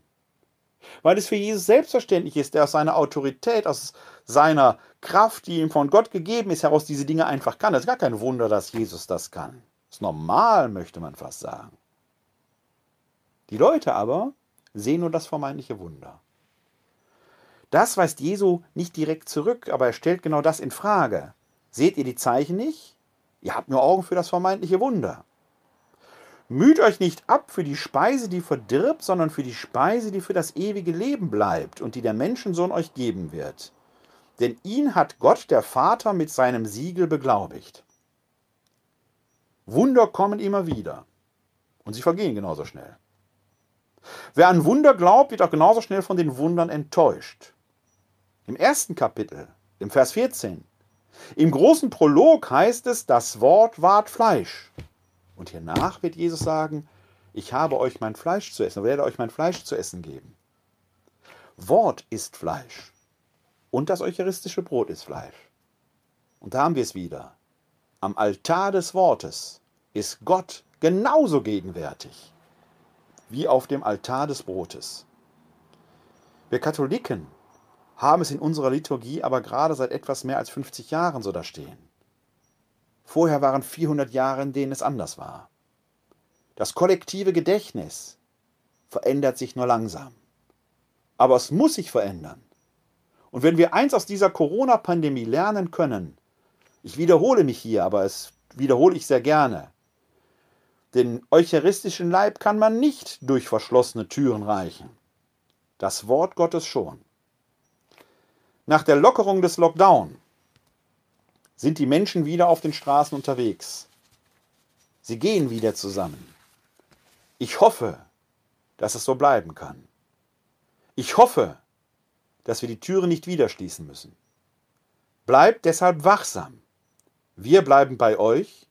Weil es für Jesus selbstverständlich ist, der aus seiner Autorität, aus seiner Kraft, die ihm von Gott gegeben ist, heraus diese Dinge einfach kann. Das ist gar kein Wunder, dass Jesus das kann. Ist normal, möchte man fast sagen. Die Leute aber sehen nur das vermeintliche Wunder. Das weist Jesu nicht direkt zurück, aber er stellt genau das in Frage. Seht ihr die Zeichen nicht? Ihr habt nur Augen für das vermeintliche Wunder. Müht euch nicht ab für die Speise, die verdirbt, sondern für die Speise, die für das ewige Leben bleibt und die der Menschensohn euch geben wird. Denn ihn hat Gott der Vater mit seinem Siegel beglaubigt. Wunder kommen immer wieder. Und sie vergehen genauso schnell. Wer an Wunder glaubt, wird auch genauso schnell von den Wundern enttäuscht. Im ersten Kapitel, im Vers 14, im großen Prolog heißt es, das Wort ward Fleisch. Und hiernach wird Jesus sagen, ich habe euch mein Fleisch zu essen, werde euch mein Fleisch zu essen geben. Wort ist Fleisch. Und das eucharistische Brot ist Fleisch. Und da haben wir es wieder. Am Altar des Wortes ist Gott genauso gegenwärtig wie auf dem Altar des Brotes. Wir Katholiken haben es in unserer Liturgie aber gerade seit etwas mehr als 50 Jahren so da stehen. Vorher waren 400 Jahre, in denen es anders war. Das kollektive Gedächtnis verändert sich nur langsam. Aber es muss sich verändern. Und wenn wir eins aus dieser Corona-Pandemie lernen können, ich wiederhole mich hier, aber es wiederhole ich sehr gerne, den eucharistischen Leib kann man nicht durch verschlossene Türen reichen. Das Wort Gottes schon. Nach der Lockerung des Lockdown sind die Menschen wieder auf den Straßen unterwegs. Sie gehen wieder zusammen. Ich hoffe, dass es so bleiben kann. Ich hoffe, dass wir die Türen nicht wieder schließen müssen. Bleibt deshalb wachsam. Wir bleiben bei euch.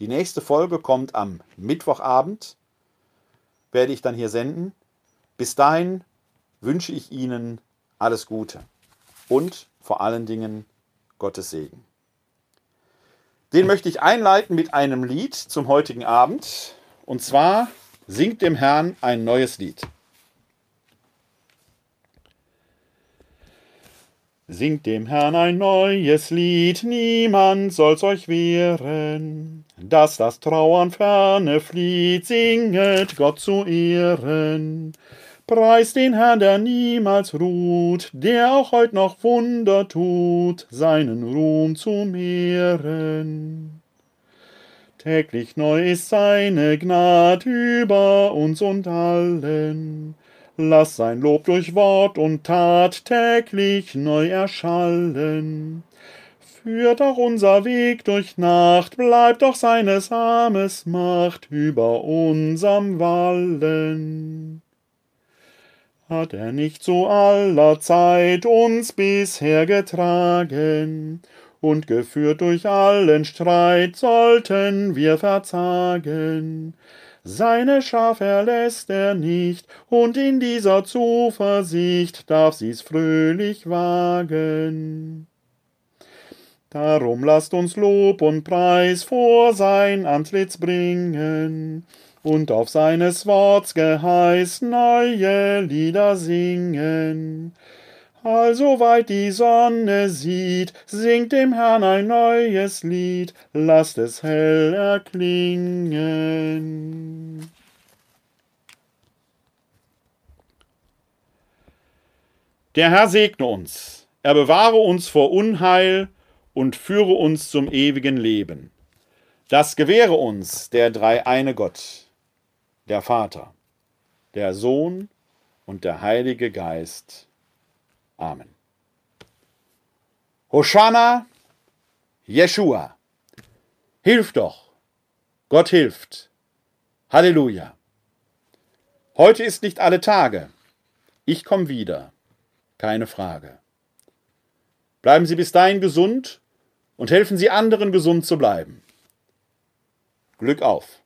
Die nächste Folge kommt am Mittwochabend. Werde ich dann hier senden. Bis dahin wünsche ich Ihnen alles Gute und vor allen Dingen Gottes Segen. Den möchte ich einleiten mit einem Lied zum heutigen Abend. Und zwar singt dem Herrn ein neues Lied. Singt dem Herrn ein neues Lied, niemand soll's euch wehren, dass das Trauern ferne flieht, singet Gott zu Ehren. Preis den Herrn, der niemals ruht, der auch heut noch Wunder tut, seinen Ruhm zu mehren. Täglich neu ist seine Gnad über uns und allen. Lass sein Lob durch Wort und Tat täglich neu erschallen. Führt auch unser Weg durch Nacht, bleibt doch seines Armes Macht über unserem Wallen. Hat er nicht zu aller Zeit uns bisher getragen, und geführt durch allen Streit sollten wir verzagen. Seine Schaf erlässt er nicht, und in dieser Zuversicht darf sie's fröhlich wagen. Darum lasst uns Lob und Preis vor sein Antlitz bringen, und auf seines Worts Geheiß neue Lieder singen. Also weit die Sonne sieht, singt dem Herrn ein neues Lied, lasst es hell erklingen. Der Herr segne uns, er bewahre uns vor Unheil und führe uns zum ewigen Leben. Das gewähre uns der dreieine Gott, der Vater, der Sohn und der Heilige Geist. Amen. Hosanna, Jeshua. Hilf doch. Gott hilft. Halleluja. Heute ist nicht alle Tage. Ich komme wieder. Keine Frage. Bleiben Sie bis dahin gesund und helfen Sie anderen gesund zu bleiben. Glück auf.